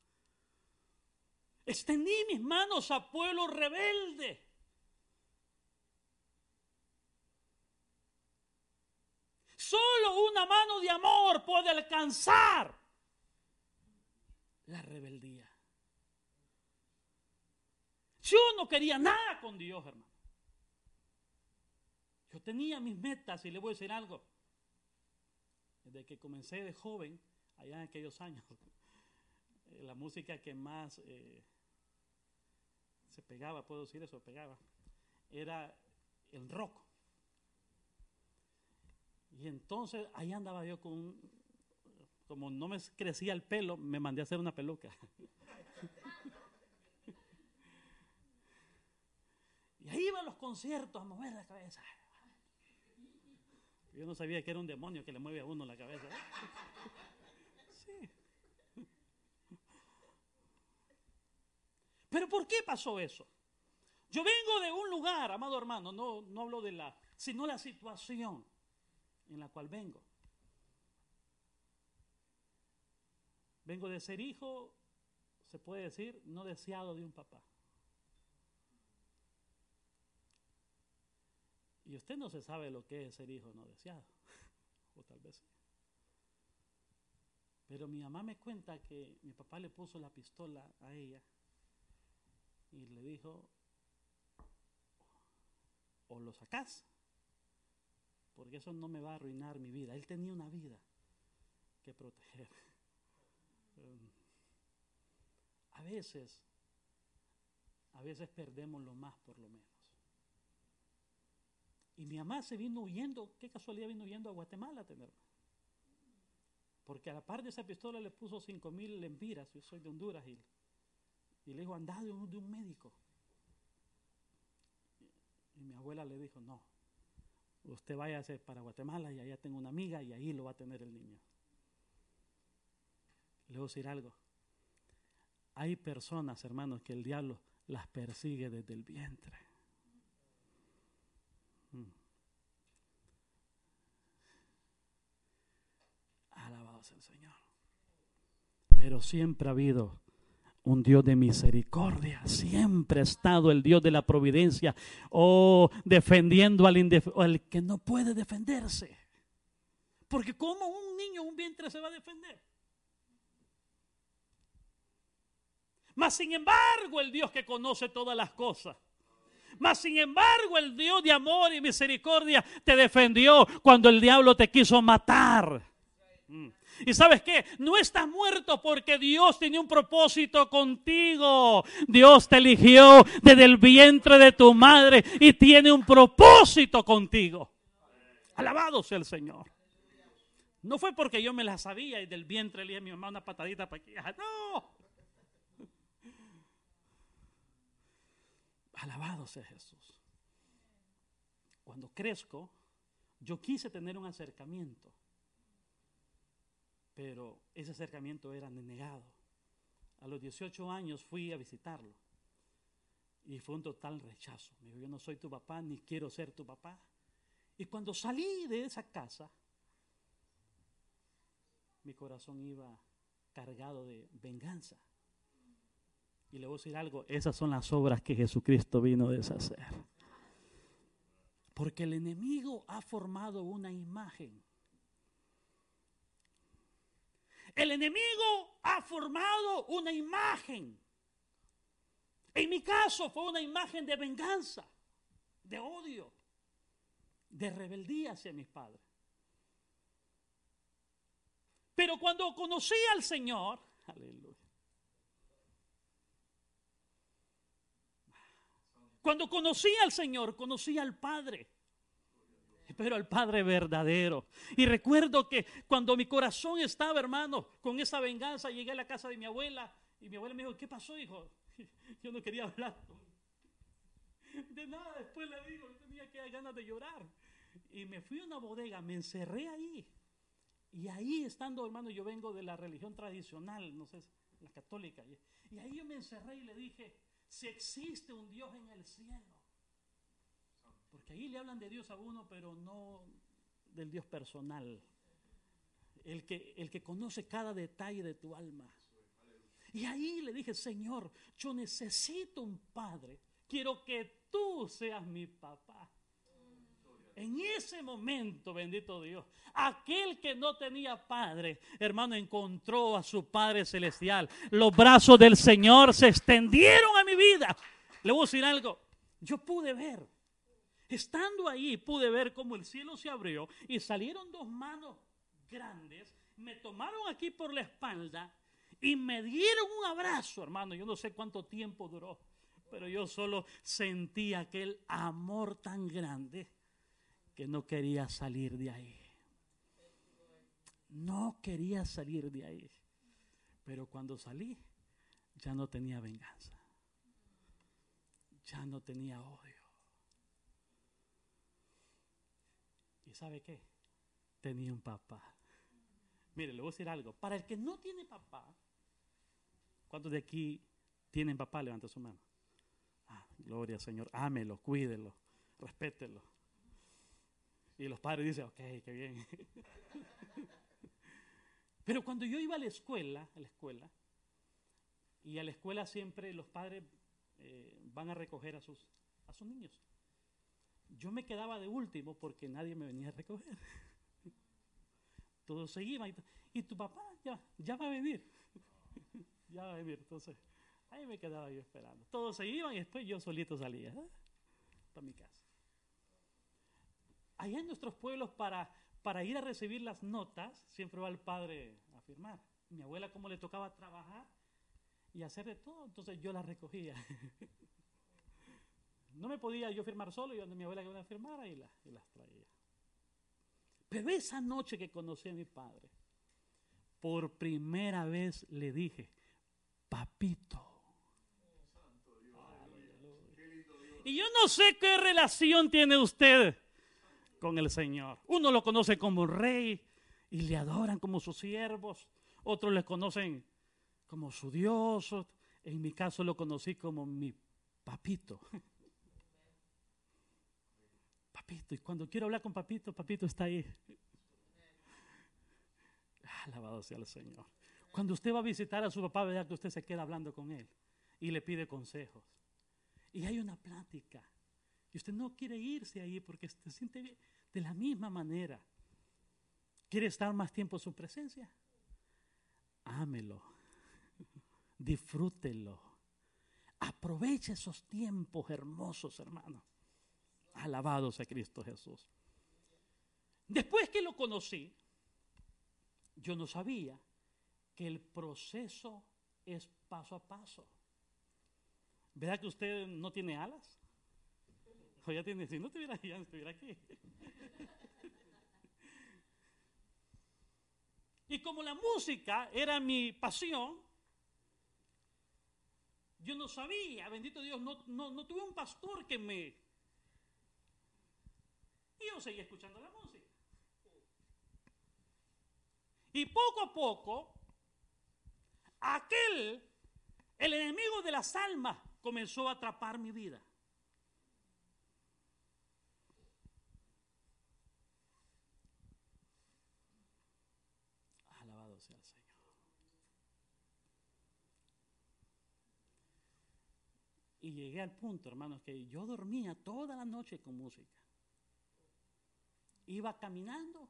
[SPEAKER 7] Extendí mis manos a pueblo rebelde. Solo una mano de amor puede alcanzar la rebeldía. Yo no quería nada con Dios, hermano. Yo tenía mis metas y le voy a decir algo. Desde que comencé de joven, allá en aquellos años, <laughs> la música que más eh, se pegaba, puedo decir eso, pegaba, era el rock. Y entonces ahí andaba yo con, un- como no me crecía el pelo, me mandé a hacer una peluca. <laughs> y ahí iba a los conciertos a mover la cabeza. Yo no sabía que era un demonio que le mueve a uno la cabeza. Sí. Pero ¿por qué pasó eso? Yo vengo de un lugar, amado hermano, no, no hablo de la, sino la situación en la cual vengo. Vengo de ser hijo, se puede decir, no deseado de un papá. Y usted no se sabe lo que es ser hijo no deseado. <laughs> O tal vez sí. Pero mi mamá me cuenta que mi papá le puso la pistola a ella y le dijo, o lo sacás, porque eso no me va a arruinar mi vida. Él tenía una vida que proteger. A veces, a veces perdemos lo más por lo menos. Y mi mamá se vino huyendo, qué casualidad vino huyendo a Guatemala a tenerme. Porque a la par de esa pistola le puso cinco mil lempiras, yo soy de Honduras, y, y le dijo, anda de un, médico. Y, y mi abuela le dijo, no, usted váyase para Guatemala y allá tengo una amiga y ahí lo va a tener el niño. Le voy a decir algo, Hay personas, hermanos, que el diablo las persigue desde el vientre. Mm. Alabado sea el Señor. Pero siempre ha habido un Dios de misericordia. Siempre ha estado el Dios de la providencia. O defendiendo al, que no puede defenderse. Porque como un niño, un vientre se va a defender. Mas sin embargo, el Dios que conoce todas las cosas. Mas sin embargo, el Dios de amor y misericordia te defendió cuando el diablo te quiso matar. Mm. Y sabes qué, no estás muerto porque Dios tenía un propósito contigo. Dios te eligió desde el vientre de tu madre y tiene un propósito contigo. Alabado sea el Señor. No fue porque yo me la sabía y del vientre le di a mi mamá una patadita para que... Ah, No. Alabado sea Jesús. Cuando crezco, yo quise tener un acercamiento, pero ese acercamiento era denegado. A los 18 años fui a visitarlo y fue un total rechazo. Me dijo, yo no soy tu papá ni quiero ser tu papá. Y cuando salí de esa casa, mi corazón iba cargado de venganza. Y le voy a decir algo, esas son las obras que Jesucristo vino a deshacer. Porque el enemigo ha formado una imagen. El enemigo ha formado una imagen. En mi caso fue una imagen de venganza, de odio, de rebeldía hacia mis padres. Pero cuando conocí al Señor, aleluya. Cuando conocí al Señor, conocí al Padre. Pero al Padre verdadero. Y recuerdo que cuando mi corazón estaba, hermano, con esa venganza, llegué a la casa de mi abuela y mi abuela me dijo, ¿qué pasó, hijo? <laughs> Yo no quería hablar. De nada, después le digo, yo tenía que ganas de llorar. Y me fui a una bodega, me encerré ahí. Y ahí estando, hermano, yo vengo de la religión tradicional, no sé, la católica. Y, ahí yo me encerré y le dije, si existe un Dios en el cielo. Porque ahí le hablan de Dios a uno, pero no del Dios personal. El que, el que conoce cada detalle de tu alma. Y ahí le dije, Señor, yo necesito un padre. Quiero que tú seas mi papá. En ese momento, bendito Dios, aquel que no tenía padre, hermano, encontró a su Padre Celestial. Los brazos del Señor se extendieron a mi vida. Le voy a decir algo. Yo pude ver, estando ahí, pude ver cómo el cielo se abrió y salieron dos manos grandes, me tomaron aquí por la espalda y me dieron un abrazo, hermano. Yo no sé cuánto tiempo duró, pero yo solo sentí aquel amor tan grande que no quería salir de ahí. No quería salir de ahí. Pero cuando salí, ya no tenía venganza. Ya no tenía odio. ¿Y sabe qué? Tenía un papá. Mire, le voy a decir algo. Para el que no tiene papá, ¿cuántos de aquí tienen papá? Levanta su mano. Ah, gloria al Señor. Ámelo, cuídelo, respételo. Y los padres dicen, ok, qué bien. <laughs> Pero cuando yo iba a la escuela, a la escuela, y a la escuela siempre los padres eh, van a recoger a sus, a sus niños. Yo me quedaba de último porque nadie me venía a recoger. <laughs> Todos se iban. Y, tu papá ya, ya va a venir. <laughs> ya va a venir. Entonces, ahí me quedaba yo esperando. Todos se iban y después yo solito salía ¿eh? para mi casa allá en nuestros pueblos para, para ir a recibir las notas, siempre va el padre a firmar. Mi abuela como le tocaba trabajar y hacer de todo, entonces yo las recogía. <laughs> no me podía yo firmar solo, y donde mi abuela que iba a firmar y, la, y las traía. Pero esa noche que conocí a mi padre, por primera vez le dije, papito. Y yo no sé qué relación tiene usted con el Señor. Uno lo conoce como rey y le adoran como sus siervos. Otros le conocen como su Dios. En mi caso lo conocí como mi papito. <laughs> Papito, y cuando quiero hablar con papito, papito está ahí. <laughs> Alabado sea el Señor. Cuando usted va a visitar a su papá, verá que usted se queda hablando con él y le pide consejos. Y hay una plática. Y usted no quiere irse ahí porque se siente bien. de la misma manera. ¿Quiere estar más tiempo en su presencia? Ámelo. <laughs> Disfrútelo. Aproveche esos tiempos hermosos, hermano. Alabado sea Cristo Jesús. Después que lo conocí, yo no sabía que el proceso es paso a paso. ¿Verdad que usted no tiene alas? O ya tiene, si no tuviera, ya no estuviera aquí. Y como la música era mi pasión, yo no sabía, bendito Dios, no, no, no tuve un pastor que me... Y yo seguía escuchando la música. Y poco a poco, aquel, el enemigo de las almas, comenzó a atrapar mi vida. Alabado sea el Señor. Y llegué al punto, hermanos, que yo dormía toda la noche con música. Iba caminando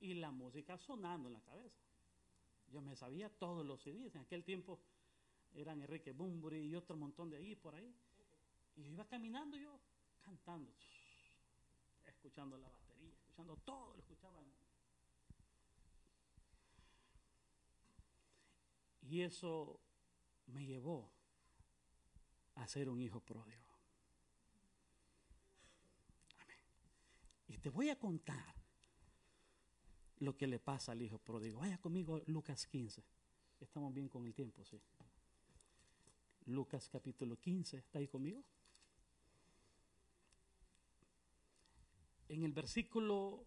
[SPEAKER 7] y la música sonando en la cabeza. Yo me sabía todos los CDs. En aquel tiempo eran Enrique Bumburi y otro montón de ahí por ahí. Y yo iba caminando yo cantando, escuchando la batería, escuchando todo, lo escuchaba. Y eso me llevó a ser un hijo pródigo. Amén. Y te voy a contar lo que le pasa al hijo pródigo. Vaya conmigo Lucas 15. Estamos bien con el tiempo, sí. Lucas capítulo 15, ¿está ahí conmigo? En el versículo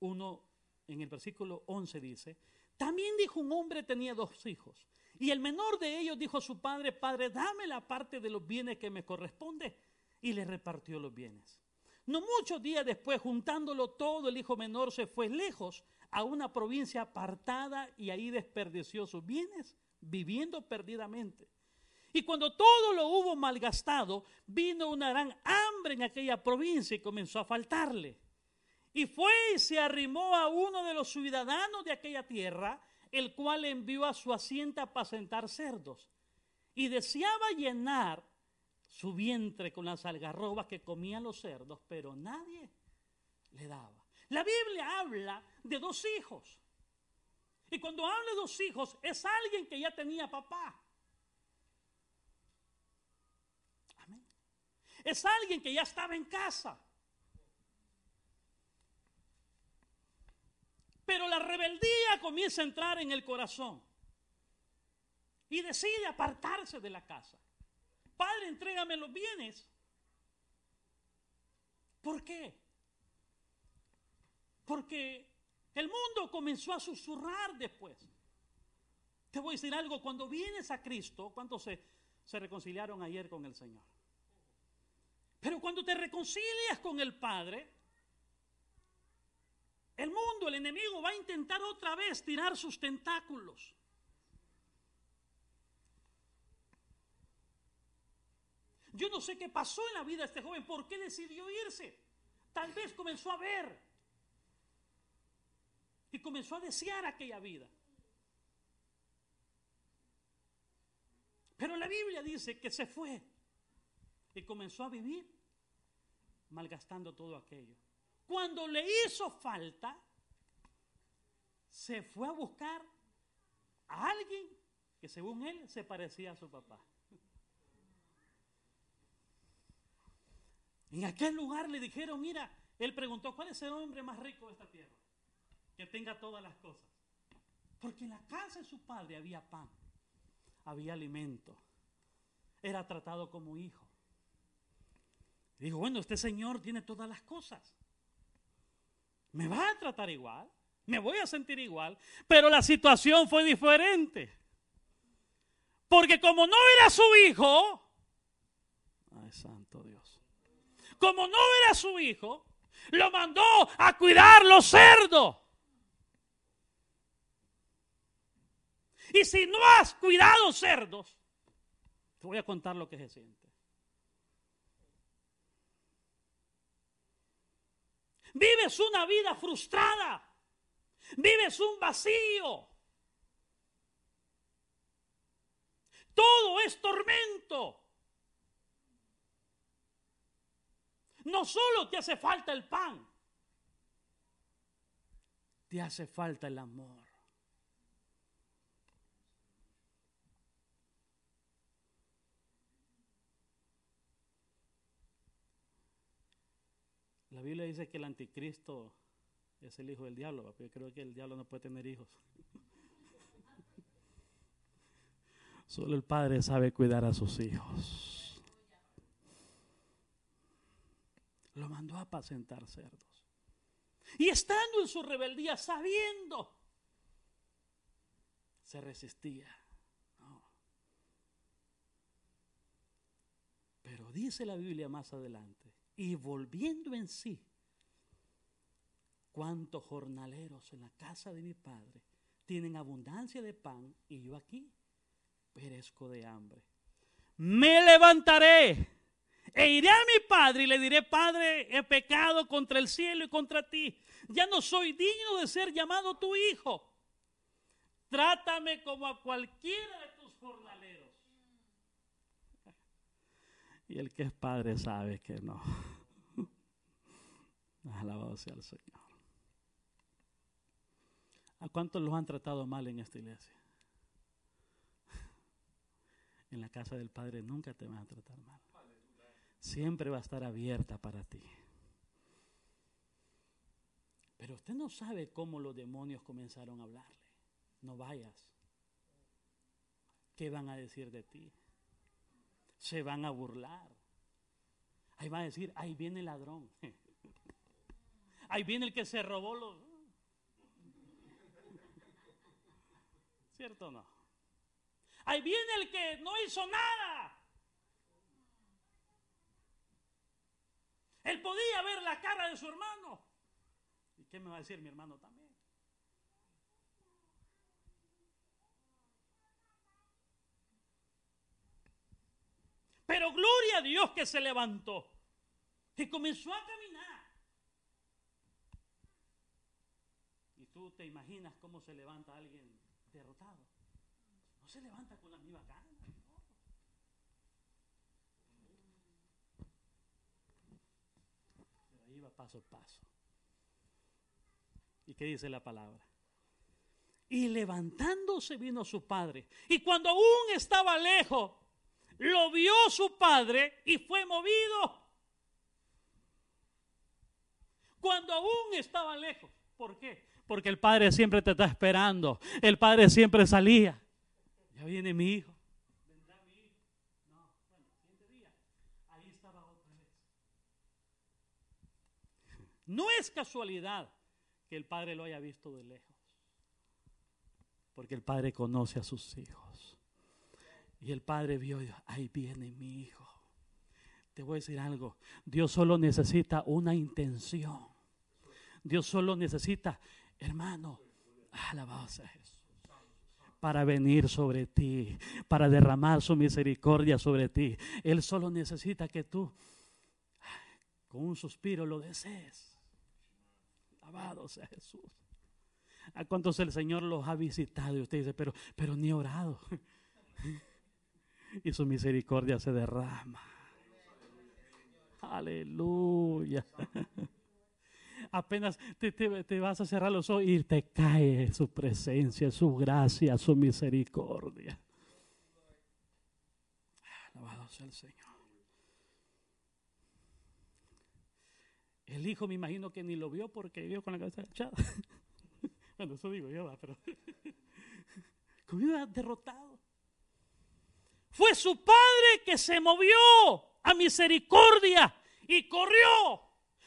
[SPEAKER 7] 1, en el versículo 11 dice, también dijo un hombre tenía dos hijos, y el menor de ellos dijo a su padre, padre, dame la parte de los bienes que me corresponde, y le repartió los bienes. No muchos días después, juntándolo todo, el hijo menor se fue lejos a una provincia apartada y ahí desperdició sus bienes, viviendo perdidamente. Y cuando todo lo hubo malgastado, vino una gran hambre en aquella provincia y comenzó a faltarle. Y fue y se arrimó a uno de los ciudadanos de aquella tierra, el cual envió a su hacienda a apacentar cerdos. Y deseaba llenar su vientre con las algarrobas que comían los cerdos, pero nadie le daba. La Biblia habla de dos hijos. Y cuando habla de dos hijos, es alguien que ya tenía papá. Es alguien que ya estaba en casa. Pero la rebeldía comienza a entrar en el corazón. Y decide apartarse de la casa. Padre, entrégame los bienes. ¿Por qué? Porque el mundo comenzó a susurrar después. Te voy a decir algo, cuando vienes a Cristo, ¿cuántos se, se reconciliaron ayer con el Señor? Pero cuando te reconcilias con el Padre, el mundo, el enemigo va a intentar otra vez tirar sus tentáculos. Yo no sé qué pasó en la vida de este joven, por qué decidió irse. Tal vez comenzó a ver y comenzó a desear aquella vida. Pero la Biblia dice que se fue y comenzó a vivir malgastando todo aquello. Cuando le hizo falta, se fue a buscar a alguien que según él se parecía a su papá. En aquel lugar le dijeron, mira, él preguntó, ¿cuál es el hombre más rico de esta tierra? Que tenga todas las cosas. Porque en la casa de su padre había pan, había alimento, era tratado como hijo. Dijo, bueno, este señor tiene todas las cosas. Me va a tratar igual, me voy a sentir igual, pero la situación fue diferente. Porque como no era su hijo, ay santo Dios, como no era su hijo, lo mandó a cuidar los cerdos. Y si no has cuidado cerdos, te voy a contar lo que se siente. Vives una vida frustrada. Vives un vacío. Todo es tormento. No solo te hace falta el pan, te hace falta el amor. La Biblia dice que el anticristo es el hijo del diablo, pero yo creo que el diablo no puede tener hijos. <laughs> Solo el padre sabe cuidar a sus hijos. Lo mandó a apacentar cerdos. Y estando en su rebeldía, sabiendo, se resistía. Pero dice la Biblia más adelante, y volviendo en sí, cuántos jornaleros en la casa de mi padre tienen abundancia de pan y yo aquí perezco de hambre. Me levantaré e iré a mi padre y le diré, Padre, he pecado contra el cielo y contra ti. Ya no soy digno de ser llamado tu hijo. Trátame como a cualquiera de tus jornaleros. Y el que es padre sabe que no. <laughs> Alabado sea el Señor. ¿A cuántos los han tratado mal en esta iglesia? <laughs> En la casa del Padre nunca te van a tratar mal. Siempre va a estar abierta para ti. Pero usted no sabe cómo los demonios comenzaron a hablarle. No vayas. ¿Qué van a decir de ti? Se van a burlar. Ahí van a decir, ahí viene el ladrón. <laughs> Ahí viene el que se robó los... <laughs> ¿Cierto o no? Ahí viene el que no hizo nada. Él podía ver la cara de su hermano. ¿Y qué me va a decir mi hermano también? Pero gloria a Dios que se levantó y comenzó a caminar. ¿Y tú te imaginas cómo se levanta alguien derrotado? No se levanta con la misma cara. Pero ahí va paso a paso. ¿Y qué dice la palabra? Y levantándose vino su padre. Y cuando aún estaba lejos, lo vio su padre y fue movido. Cuando aún estaba lejos. ¿Por qué? Porque el padre siempre te está esperando. El padre siempre salía. Ya viene mi hijo. Vendrá mi hijo. No, bueno, siguiente día. Ahí estaba otra vez. No es casualidad que el padre lo haya visto de lejos. Porque el padre conoce a sus hijos. Y el padre vio, ahí viene mi hijo. Te voy a decir algo. Dios solo necesita una intención. Dios solo necesita, hermano, alabado sea Jesús para venir sobre ti, para derramar su misericordia sobre ti. Él solo necesita que tú, con un suspiro, lo desees. Alabado sea Jesús. ¿A cuántos el Señor los ha visitado? Y usted dice, pero, pero ni orado. Y su misericordia se derrama. Aleluya. Apenas te, te, te, vas a cerrar los ojos y te cae su presencia, su gracia, su misericordia. Alabado sea el Señor. El hijo me imagino que ni lo vio porque vio con la cabeza echada. <laughs> Bueno, eso digo yo, pero <laughs> como derrotado. Fue su padre que se movió a misericordia y corrió.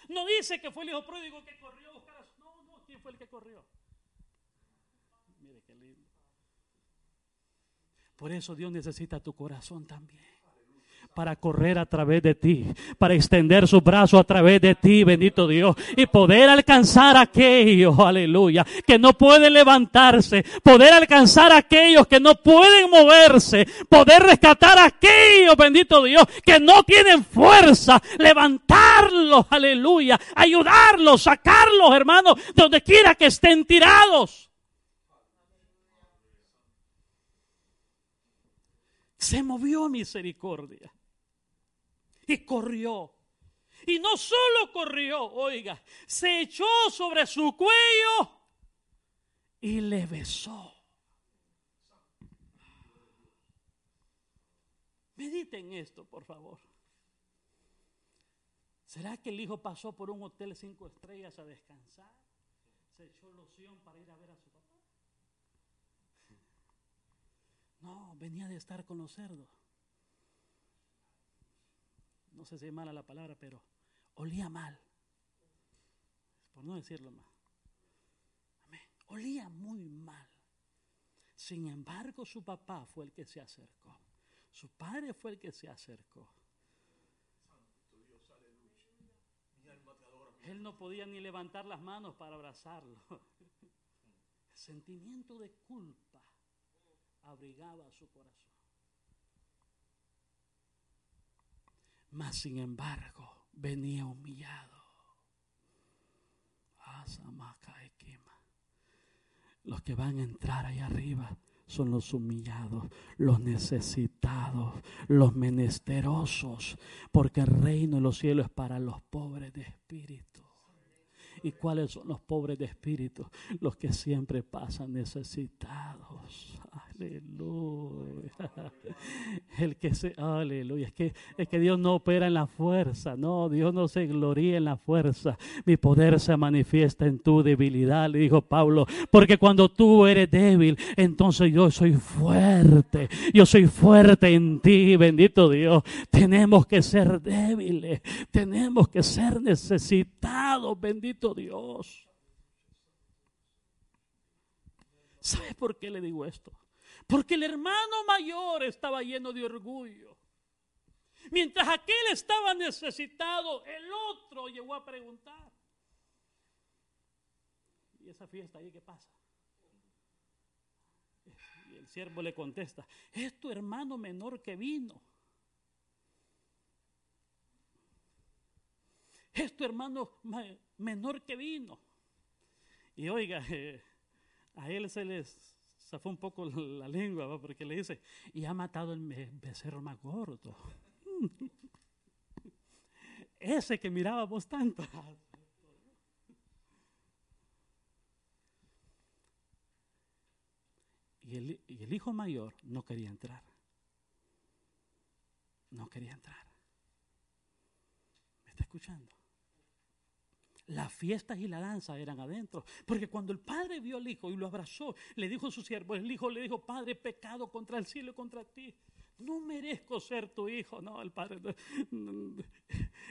[SPEAKER 7] No dice que fue el hijo pródigo que corrió a buscar a su... No, no, ¿quién fue el que corrió? Mire qué lindo. Por eso Dios necesita tu corazón también para correr a través de ti, para extender su brazo a través de ti, bendito Dios, y poder alcanzar a aquellos, aleluya, que no pueden levantarse, poder alcanzar a aquellos que no pueden moverse, poder rescatar a aquellos, bendito Dios, que no tienen fuerza, levantarlos, aleluya, ayudarlos, sacarlos, hermanos, de donde quiera que estén tirados. se movió misericordia y corrió. Y no solo corrió, oiga, se echó sobre su cuello y le besó. Mediten esto, por favor. ¿Será que el hijo pasó por un hotel cinco estrellas a descansar? Se echó loción para ir a ver a su papá. No, venía de estar con los cerdos. No sé si es mala la palabra, pero olía mal. Por no decirlo más. Amén. Olía muy mal. Sin embargo, su papá fue el que se acercó. Su padre fue el que se acercó. Él no podía ni levantar las manos para abrazarlo. <laughs> El sentimiento de culpa abrigaba su corazón. Mas sin embargo, venía humillado. Los que van a entrar ahí arriba son los humillados, los necesitados, los menesterosos, porque el reino de los cielos es para los pobres de espíritu. ¿Y cuáles son los pobres de espíritu? Los que siempre pasan necesitados. Aleluya. <laughs> El que se, aleluya. Es que, es que Dios no opera en la fuerza. No, Dios no se gloría en la fuerza. Mi poder se manifiesta en tu debilidad, le dijo Pablo. Porque cuando tú eres débil, entonces yo soy fuerte. Yo soy fuerte en ti, bendito Dios. Tenemos que ser débiles. Tenemos que ser necesitados, bendito Dios. ¿Sabe por qué le digo esto? Porque el hermano mayor estaba lleno de orgullo. Mientras aquel estaba necesitado, el otro llegó a preguntar. ¿Y esa fiesta ahí qué pasa? Y el siervo le contesta, es tu hermano menor que vino. Es tu hermano menor que vino. Y oiga, eh, a él se les fue un poco la lengua, porque le dice, y ha matado el becerro más gordo. <laughs> Ese que mirábamos tanto. <laughs> Y el, y el hijo mayor no quería entrar. No quería entrar. ¿Me está escuchando? Las fiestas y la danza eran adentro. Porque cuando el padre vio al hijo y lo abrazó, le dijo a su siervo, el hijo le dijo, Padre, pecado contra el cielo y contra ti no merezco ser tu hijo. No, el Padre.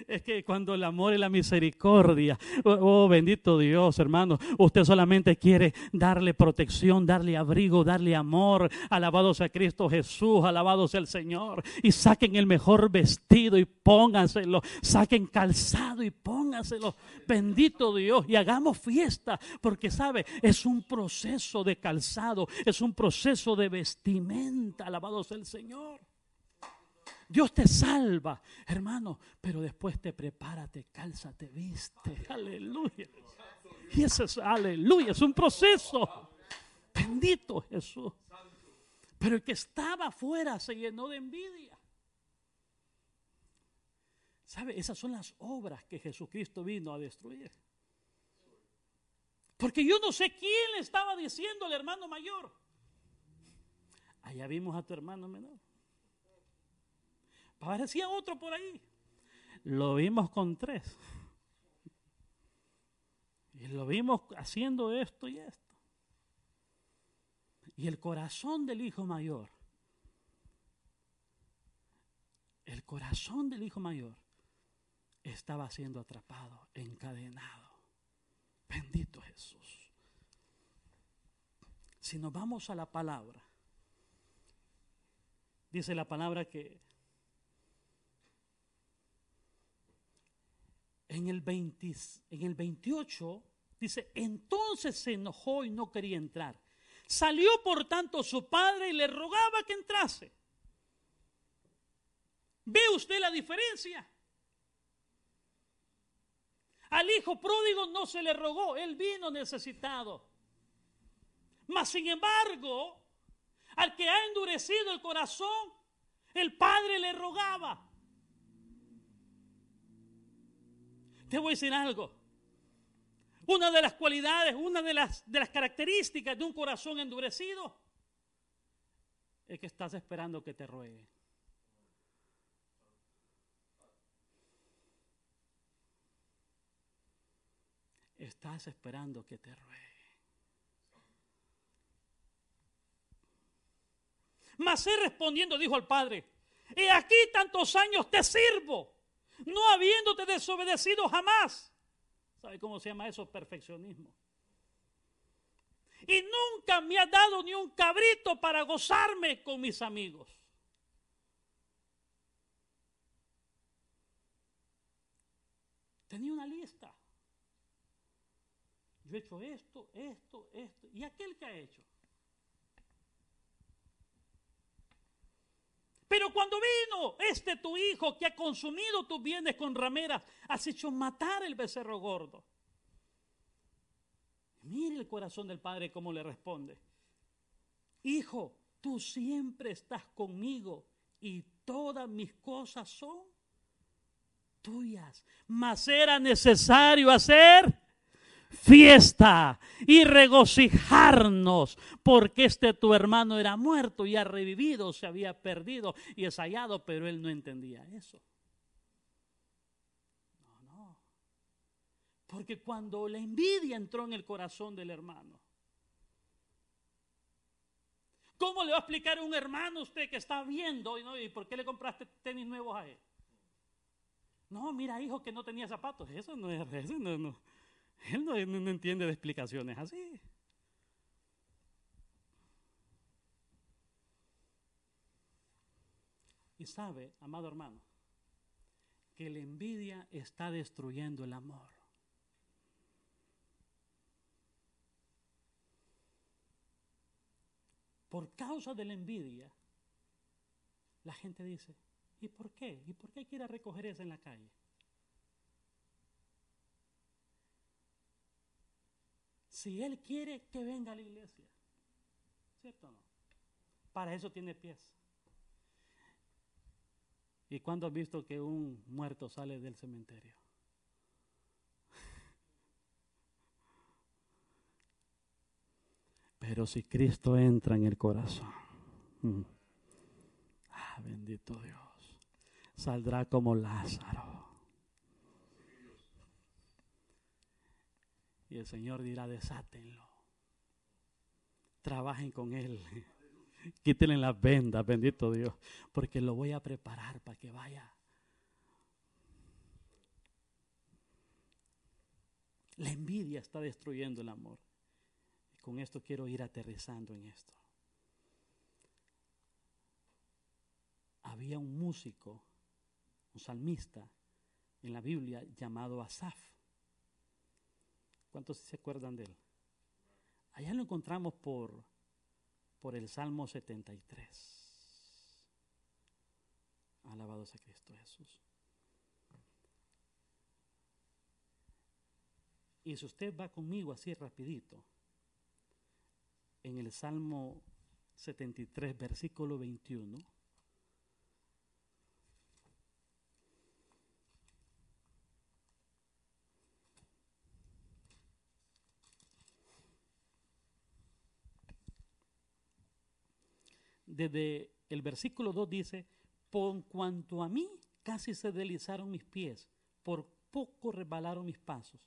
[SPEAKER 7] Es que cuando el amor y la misericordia, oh, oh, bendito Dios, hermano, usted solamente quiere darle protección, darle abrigo, darle amor. Alabado sea Cristo Jesús, alabado sea el Señor. Y saquen el mejor vestido y pónganselo. Saquen calzado y pónganselo. Bendito Dios. Y hagamos fiesta, porque sabe, es un proceso de calzado, es un proceso de vestimenta. Alabado sea el Señor. Dios te salva, hermano, pero después te prepara, te viste. <laughs> Aleluya. Y eso es, aleluya, es un proceso. Bendito Jesús. Pero el que estaba afuera se llenó de envidia. ¿Sabe? Esas son las obras que Jesucristo vino a destruir. Porque yo no sé quién le estaba diciendo al hermano mayor. Allá vimos a tu hermano menor. Parecía otro por ahí. Lo vimos con tres. Y lo vimos haciendo esto y esto. Y el corazón del hijo mayor, el corazón del hijo mayor estaba siendo atrapado, encadenado. Bendito Jesús. Si nos vamos a la palabra, Dice la palabra que en el, 20 en el 28 dice, entonces se enojó y no quería entrar. Salió por tanto su padre y le rogaba que entrase. ¿Ve usted la diferencia? Al hijo pródigo no se le rogó, él vino necesitado. Mas sin embargo, al que ha endurecido el corazón, el padre le rogaba. Te voy a decir algo. Una de las cualidades, una de las, de las características de un corazón endurecido es que estás esperando que te ruegue. Estás esperando que te ruegue. Mas él respondiendo dijo al padre, he aquí tantos años te sirvo, no habiéndote desobedecido jamás. ¿Sabe cómo se llama eso? Perfeccionismo. Y nunca me ha dado ni un cabrito para gozarme con mis amigos. Tenía una lista. Yo he hecho esto, esto, esto. ¿Y aquel que ha hecho? Pero cuando vino este tu hijo que ha consumido tus bienes con rameras, has hecho matar el becerro gordo. Mire el corazón del padre cómo le responde. Hijo, tú siempre estás conmigo y todas mis cosas son tuyas. Mas era necesario hacer fiesta y regocijarnos, porque este tu hermano era muerto y ha revivido, se había perdido y es hallado, pero él no entendía eso. No, no. Porque cuando la envidia entró en el corazón del hermano, ¿cómo le va a explicar a un hermano usted que está viendo y, no, y por qué le compraste tenis nuevos a él? No, mira, hijo, que no tenía zapatos. Eso no es, eso no, no. <laughs> Él no, entiende de explicaciones así. Y sabe, amado hermano, que la envidia está destruyendo el amor. Por causa de la envidia, la gente dice, ¿y por qué? ¿Y por qué quiere recoger eso en la calle? Si Él quiere que venga a la iglesia, ¿cierto o no? Para eso tiene pies. ¿Y cuándo has visto que un muerto sale del cementerio? Pero si Cristo entra en el corazón, mm, ah, bendito Dios, saldrá como Lázaro. Y el Señor dirá, desátenlo. Trabajen con Él. <laughs> Quítenle las vendas, bendito Dios. Porque lo voy a preparar para que vaya. La envidia está destruyendo el amor. Y con esto quiero ir aterrizando en esto. Había un músico, un salmista en la Biblia llamado Asaf. ¿Cuántos se acuerdan de él? Allá lo encontramos por, por el Salmo 73. Alabado sea Cristo Jesús. Y si usted va conmigo así rapidito, en el Salmo 73, versículo 21, desde el versículo 2 dice, por cuanto a mí casi se deslizaron mis pies, por poco resbalaron mis pasos,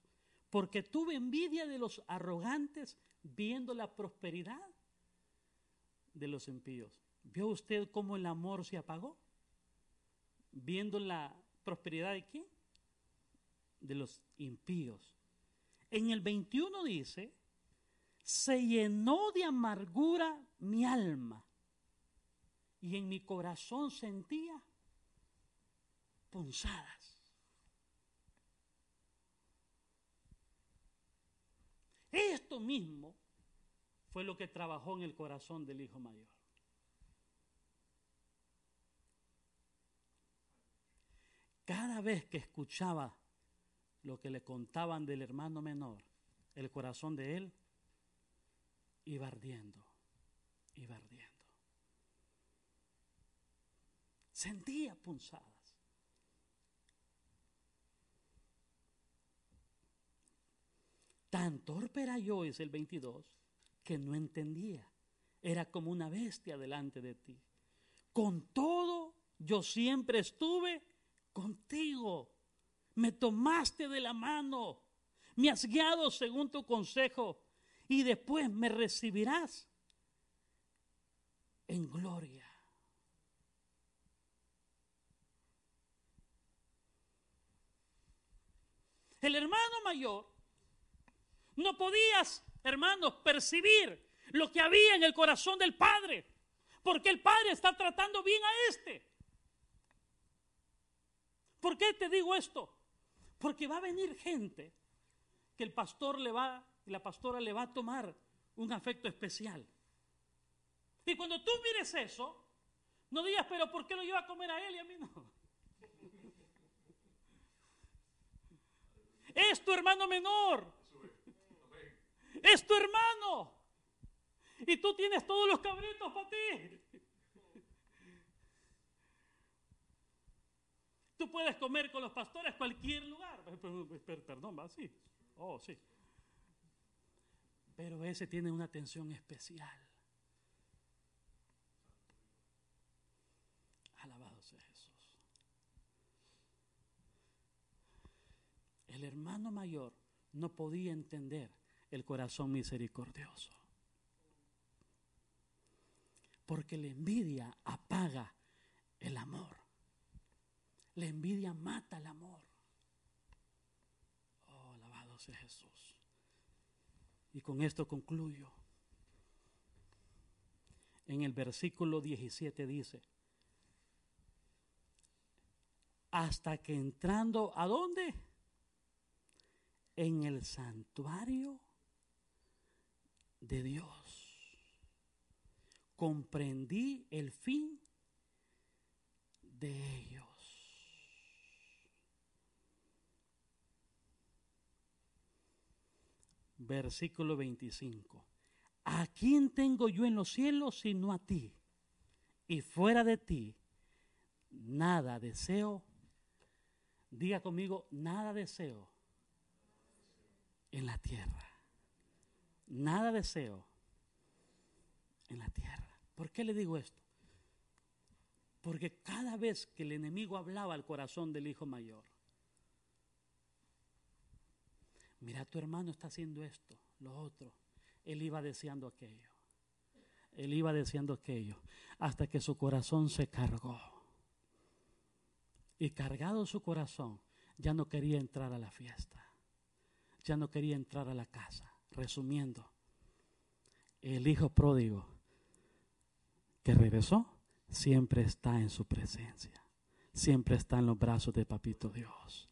[SPEAKER 7] porque tuve envidia de los arrogantes viendo la prosperidad de los impíos. ¿Vio usted cómo el amor se apagó? Viendo la prosperidad de quién? De los impíos. En el 21 dice, se llenó de amargura mi alma y en mi corazón sentía punzadas. Esto mismo fue lo que trabajó en el corazón del hijo mayor. Cada vez que escuchaba lo que le contaban del hermano menor, el corazón de él iba ardiendo, iba ardiendo. Sentía punzadas. Tan torpe era yo, es el 22, que no entendía. Era como una bestia delante de ti. Con todo, yo siempre estuve contigo. Me tomaste de la mano. Me has guiado según tu consejo. Y después me recibirás en gloria. El hermano mayor no podías, hermanos, percibir lo que había en el corazón del Padre, porque el Padre está tratando bien a este. ¿Por qué te digo esto? Porque va a venir gente que el pastor le va, y la pastora le va a tomar un afecto especial. Y cuando tú mires eso, no digas, pero ¿por qué lo lleva a comer a él y a mí no? Es tu hermano menor. Es tu hermano. Y tú tienes todos los cabritos para ti. Tú puedes comer con los pastores cualquier lugar. Perdón, va, sí. Oh, sí. Pero ese tiene una atención especial. Alabado sea Jesús. Hermano mayor no podía entender el corazón misericordioso. Porque la envidia apaga el amor. La envidia mata el amor. Oh, alabado sea Jesús. Y con esto concluyo. En el versículo 17 dice, hasta que entrando a dónde? En el santuario de Dios. Comprendí el fin de ellos. Versículo 25. ¿A quién tengo yo en los cielos sino a ti? Y fuera de ti, nada deseo. Diga conmigo, nada deseo en la tierra. Nada deseo en la tierra. ¿Por qué le digo esto? Porque cada vez que el enemigo hablaba al corazón del hijo mayor, mira, tu hermano está haciendo esto, lo otro. Él iba deseando aquello. Él iba deseando aquello. Hasta que su corazón se cargó. Y cargado su corazón, ya no quería entrar a la fiesta. Ya no quería entrar a la casa. Resumiendo, el hijo pródigo que regresó siempre está en su presencia. Siempre está en los brazos de Papito Dios.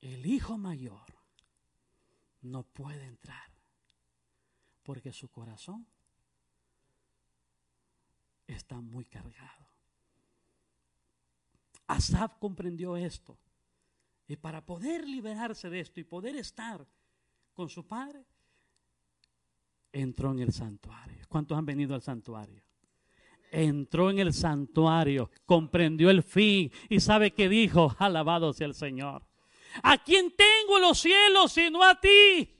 [SPEAKER 7] El hijo mayor no puede entrar porque su corazón está muy cargado. Asaf comprendió esto. Y para poder liberarse de esto y poder estar con su padre, entró en el santuario. ¿Cuántos han venido al santuario? Entró en el santuario, comprendió el fin y sabe que dijo, alabado sea el Señor. ¿A quién tengo en los cielos sino a ti?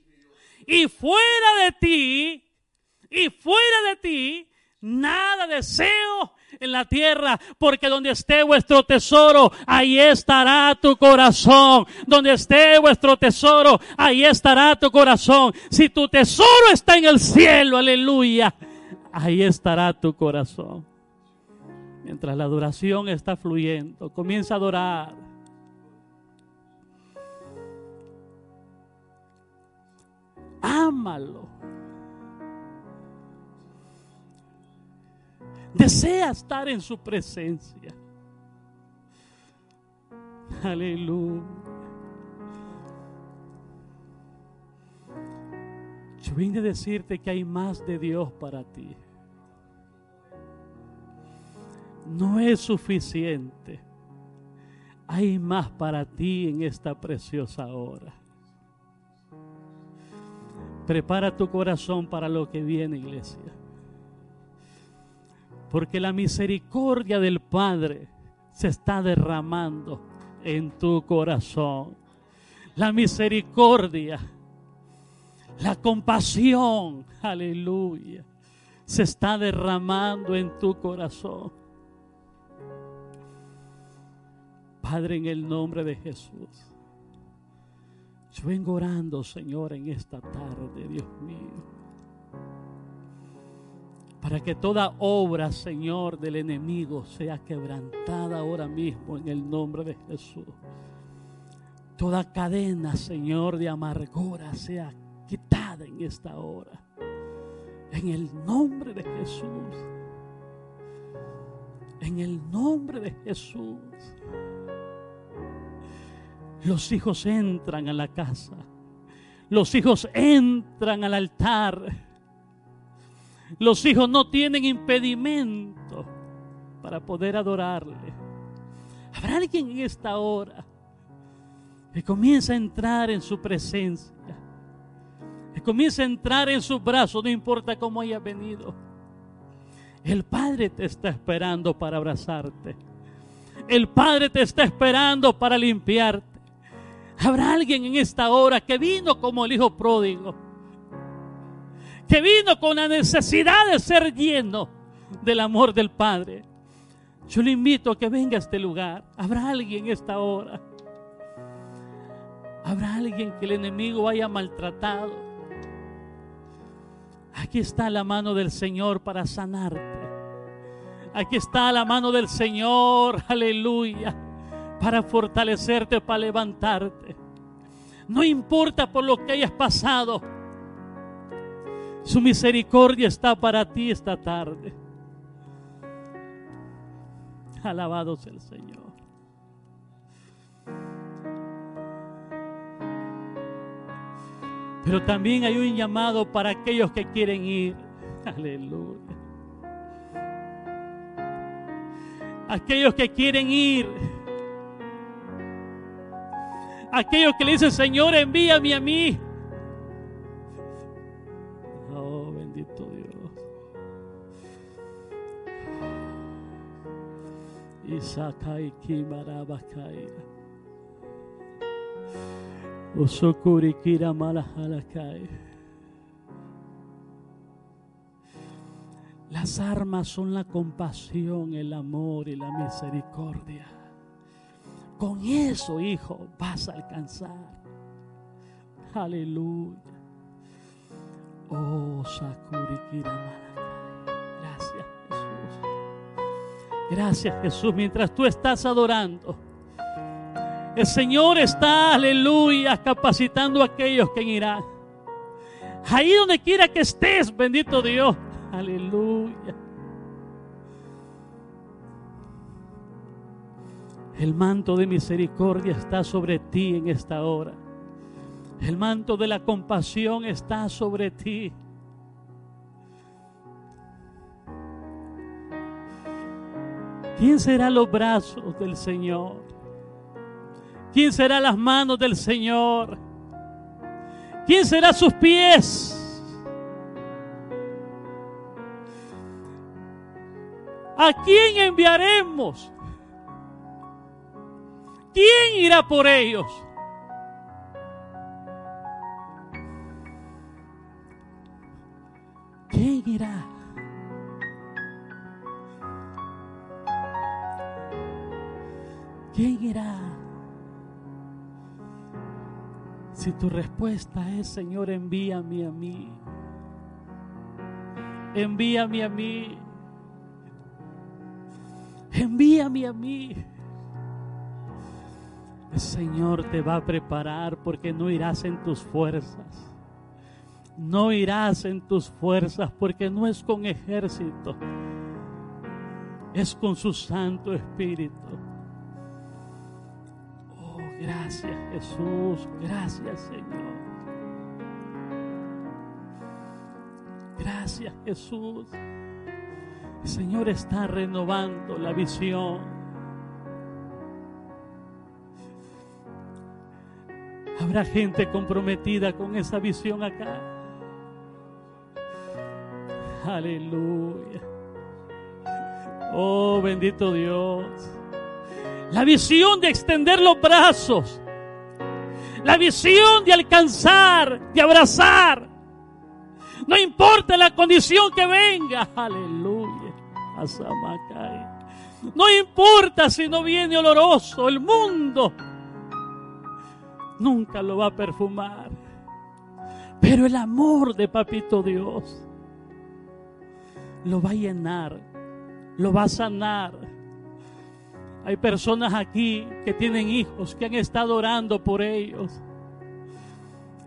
[SPEAKER 7] Y fuera de ti, y fuera de ti, nada deseo en la tierra, porque donde esté vuestro tesoro, ahí estará tu corazón. Donde esté vuestro tesoro, ahí estará tu corazón. Si tu tesoro está en el cielo, aleluya, ahí estará tu corazón. Mientras la adoración está fluyendo, comienza a adorar. Ámalo. Desea estar en su presencia. Aleluya. Yo vine a decirte que hay más de Dios para ti. No es suficiente. Hay más para ti en esta preciosa hora. Prepara tu corazón para lo que viene, iglesia. Porque la misericordia del Padre se está derramando en tu corazón. La misericordia, la compasión, aleluya, se está derramando en tu corazón. Padre, en el nombre de Jesús. Yo vengo orando, Señor, en esta tarde, Dios mío. Para que toda obra, Señor, del enemigo sea quebrantada ahora mismo en el nombre de Jesús. Toda cadena, Señor, de amargura sea quitada en esta hora. En el nombre de Jesús. En el nombre de Jesús. Los hijos entran a la casa. Los hijos entran al altar. Los hijos no tienen impedimento para poder adorarle. Habrá alguien en esta hora que comienza a entrar en su presencia. Que comienza a entrar en sus brazos, no importa cómo haya venido. El Padre te está esperando para abrazarte. El Padre te está esperando para limpiarte. Habrá alguien en esta hora que vino como el hijo pródigo, que vino con la necesidad de ser lleno del amor del Padre. Yo le invito a que venga a este lugar. Habrá alguien en esta hora. Habrá alguien que el enemigo haya maltratado. Aquí está la mano del Señor para sanarte. Aquí está la mano del Señor, aleluya para fortalecerte, para levantarte. No importa por lo que hayas pasado. Su misericordia está para ti esta tarde. Alabado sea el Señor. Pero también hay un llamado para aquellos que quieren ir. Aleluya. Aquellos que quieren ir aquellos que le dicen, Señor, envíame a mí. Isakai kimarabakai. Usukuri kira malahalakai. Las armas son la compasión, el amor y la misericordia. Con eso, hijo, vas a alcanzar. Aleluya. Oh, Sakuri Gracias, Gracias, Jesús. Mientras tú estás adorando, el Señor está, aleluya, capacitando a aquellos que irán. Ahí donde quiera que estés, bendito Dios. Aleluya. El manto de misericordia está sobre ti en esta hora. El manto de la compasión está sobre ti. ¿Quién será los brazos del Señor? ¿Quién será las manos del Señor? ¿Quién será sus pies? ¿A quién enviaremos? ¿Quién irá por ellos? ¿Quién irá? ¿Quién irá? Si tu respuesta es, Señor, envíame a mí. Envíame a mí. Envíame a mí. El Señor te va a preparar porque no irás en tus fuerzas. No irás en tus fuerzas porque no es con ejército es con su Santo Espíritu. Gracias Jesús, gracias Señor. Gracias Jesús. El Señor está renovando la visión. Habrá gente comprometida con esa visión acá. Aleluya. Oh, bendito Dios. La visión de extender los brazos. La visión de alcanzar, de abrazar. No importa la condición que venga. Aleluya. No importa si no viene oloroso. El mundo nunca lo va a perfumar. Pero el amor de Papito Dios lo va a llenar, lo va a sanar. Hay personas aquí que tienen hijos que han estado orando por ellos.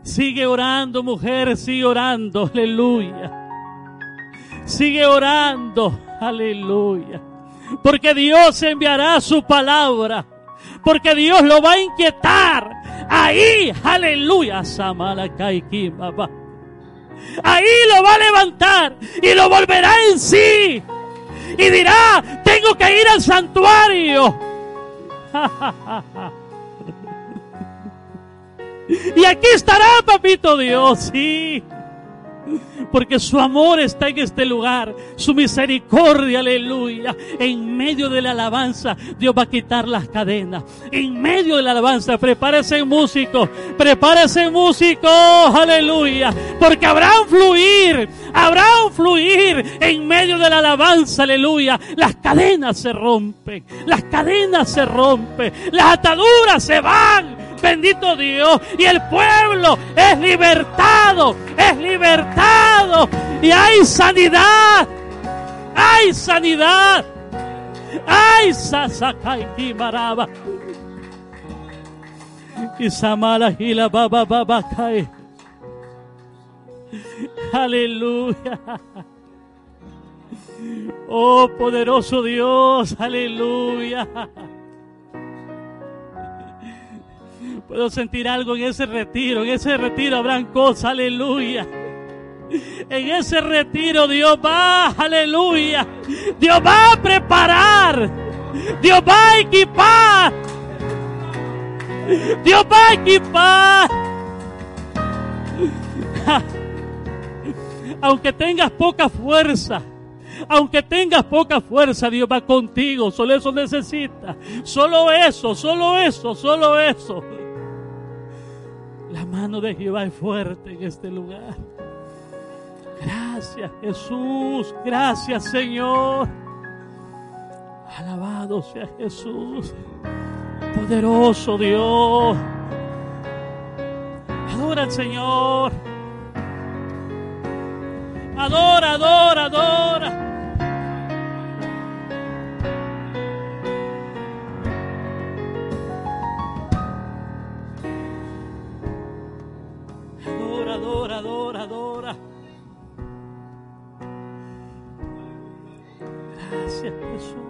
[SPEAKER 7] Sigue orando, mujer, sigue orando, aleluya. Sigue orando, aleluya. Porque Dios enviará su palabra. Porque Dios lo va a inquietar. Ahí, aleluya. Ahí lo va a levantar y lo volverá en sí. Y dirá, tengo que ir al santuario. <laughs> Y aquí estará, papito Dios, sí. Porque su amor está en este lugar, su misericordia, aleluya. En medio de la alabanza, Dios va a quitar las cadenas. En medio de la alabanza, prepárese músico, prepárese músico, aleluya. Porque habrá un fluir, habrá un fluir en medio de la alabanza, aleluya. Las cadenas se rompen, las cadenas se rompen, las ataduras se van. Bendito Dios. Y el pueblo es libertado, es libertado. Y hay sanidad, hay sanidad. Ay, Sasakai Maraba. Y Samala y la Baba Baba Kai. Aleluya. Oh poderoso Dios, aleluya. Puedo sentir algo en ese retiro. En ese retiro habrán cosas, aleluya. En ese retiro Dios va, aleluya. Dios va a preparar. Dios va a equipar. Dios va a equipar. <laughs> Aunque tengas poca fuerza. Aunque tengas poca fuerza, Dios va contigo. Solo eso necesitas. Solo eso, solo eso, solo eso. La mano de Jehová es fuerte en este lugar. Gracias Jesús, gracias Señor. Alabado sea Jesús. Poderoso Dios. Adora al Señor. Adora, adora, adora. Gracias,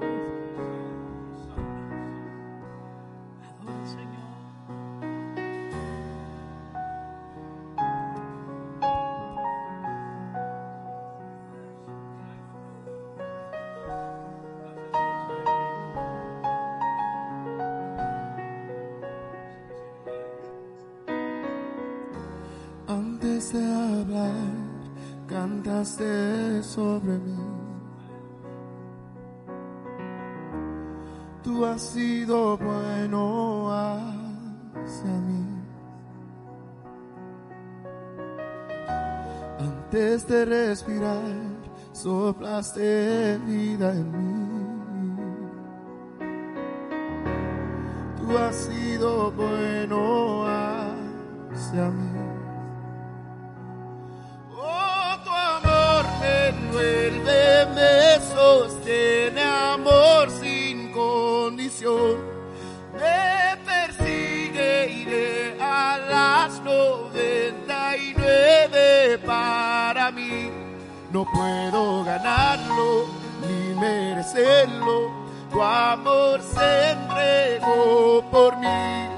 [SPEAKER 3] De respirar, soplaste vida en mí. Tú has sido bueno hacia mí. Puedo ganarlo ni merecerlo. Tu amor se entregó por mí.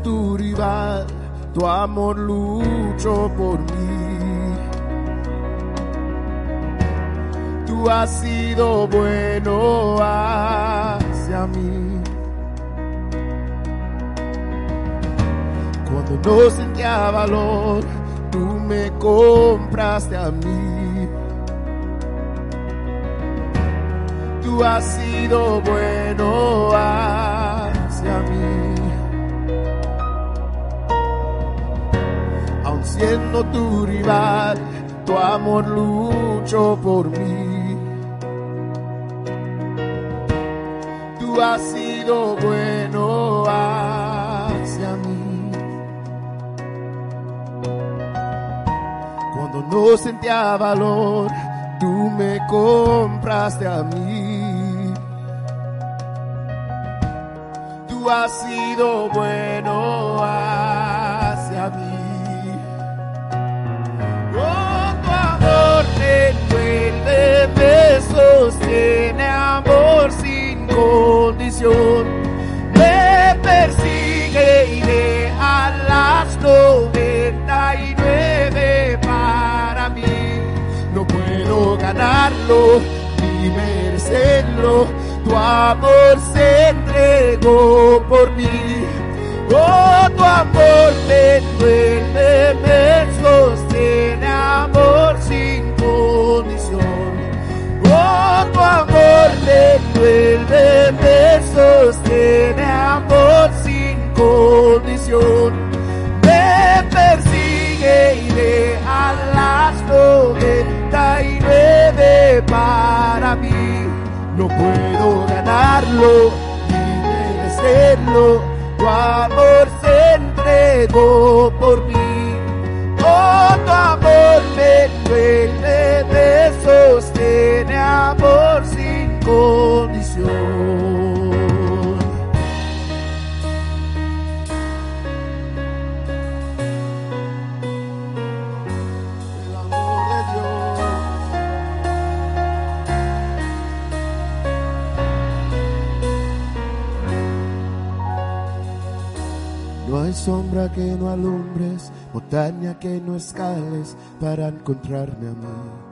[SPEAKER 3] Tu rival, tu amor luchó por mí. Tú has sido bueno hacia mí. Cuando no sentía valor, tú me compraste a mí. Tú has sido bueno hacia mí. Siendo tu rival, tu amor luchó por mí. Tú has sido bueno hacia mí. Cuando no sentía valor, tú me compraste a mí. Tú has sido bueno hacia Me persigue y deja las noventa y nueve para mí. No puedo ganarlo ni merecerlo. Tu amor se entregó por mí. Oh, tu amor me envuelve, me sostiene, amor sin condición. Tu amor me envuelve, me sostiene, amor sin condición. Me persigue y deja las noventa y nueve para mí. No puedo ganarlo ni merecerlo. Tu amor se entregó por mí. Oh, tu amor me envuelve, me amor sin condición. El amor de Dios. No hay sombra que no alumbres, montaña que no escales para encontrarme a mí.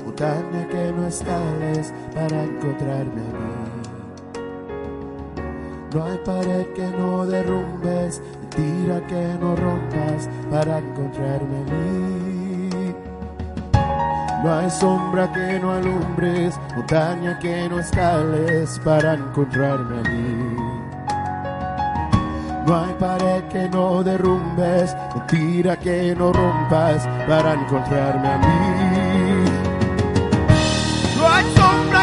[SPEAKER 3] montaña que no escales para encontrarme a mí. No hay pared que no derrumbes, mentira que no rompas para encontrarme a mí. No hay sombra que no alumbres, montaña que no escales para encontrarme a mí. No hay pared que no derrumbes, mentira que no rompas para encontrarme a mí.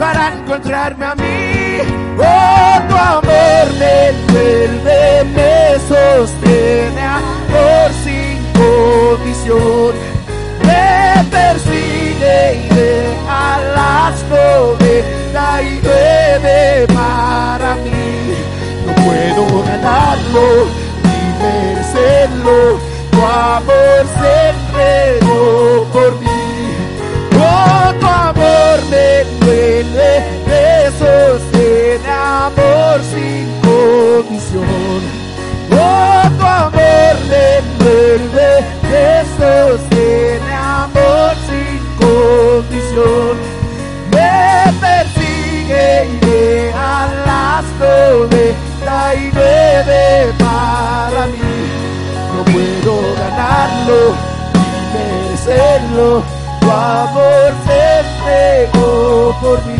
[SPEAKER 3] para encontrarme a mí. Oh, tu amor me envuelve, me sostiene, amor sin condición. Me persigue y deja las noventa y para mí. No puedo ganar ganarlo ni merecerlo. Tu amor se entregó por mí. Amor sin condición. Oh, tu amor me envuelve, me sostiene amor sin condición. Me persigue y deja las noventa y nueve para mí. No puedo ganarlo ni merecerlo. Tu amor se entregó por mí.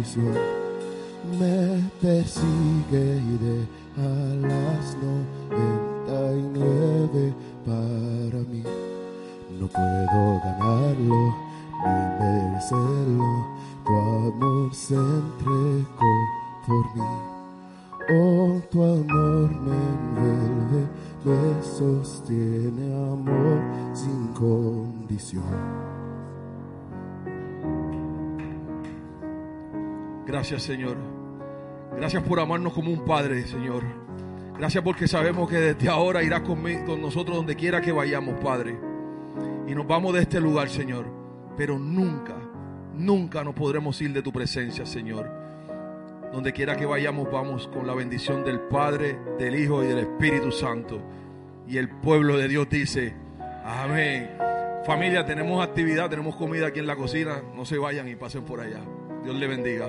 [SPEAKER 3] Me persigue y deja las noventa y nueve para mí. No puedo ganarlo ni merecerlo. Tu amor se entregó por mí. Oh, tu amor me envuelve, me sostiene amor sin condición.
[SPEAKER 1] Gracias, Señor. Gracias por amarnos como un padre, Señor. Gracias porque sabemos que desde ahora irás con nosotros donde quiera que vayamos, Padre. Y nos vamos de este lugar, Señor. Pero nunca, nunca nos podremos ir de tu presencia, Señor. Donde quiera que vayamos, vamos con la bendición del Padre, del Hijo y del Espíritu Santo. Y el pueblo de Dios dice, amén. Familia, tenemos actividad, tenemos comida aquí en la cocina. No se vayan y pasen por allá. Dios le bendiga.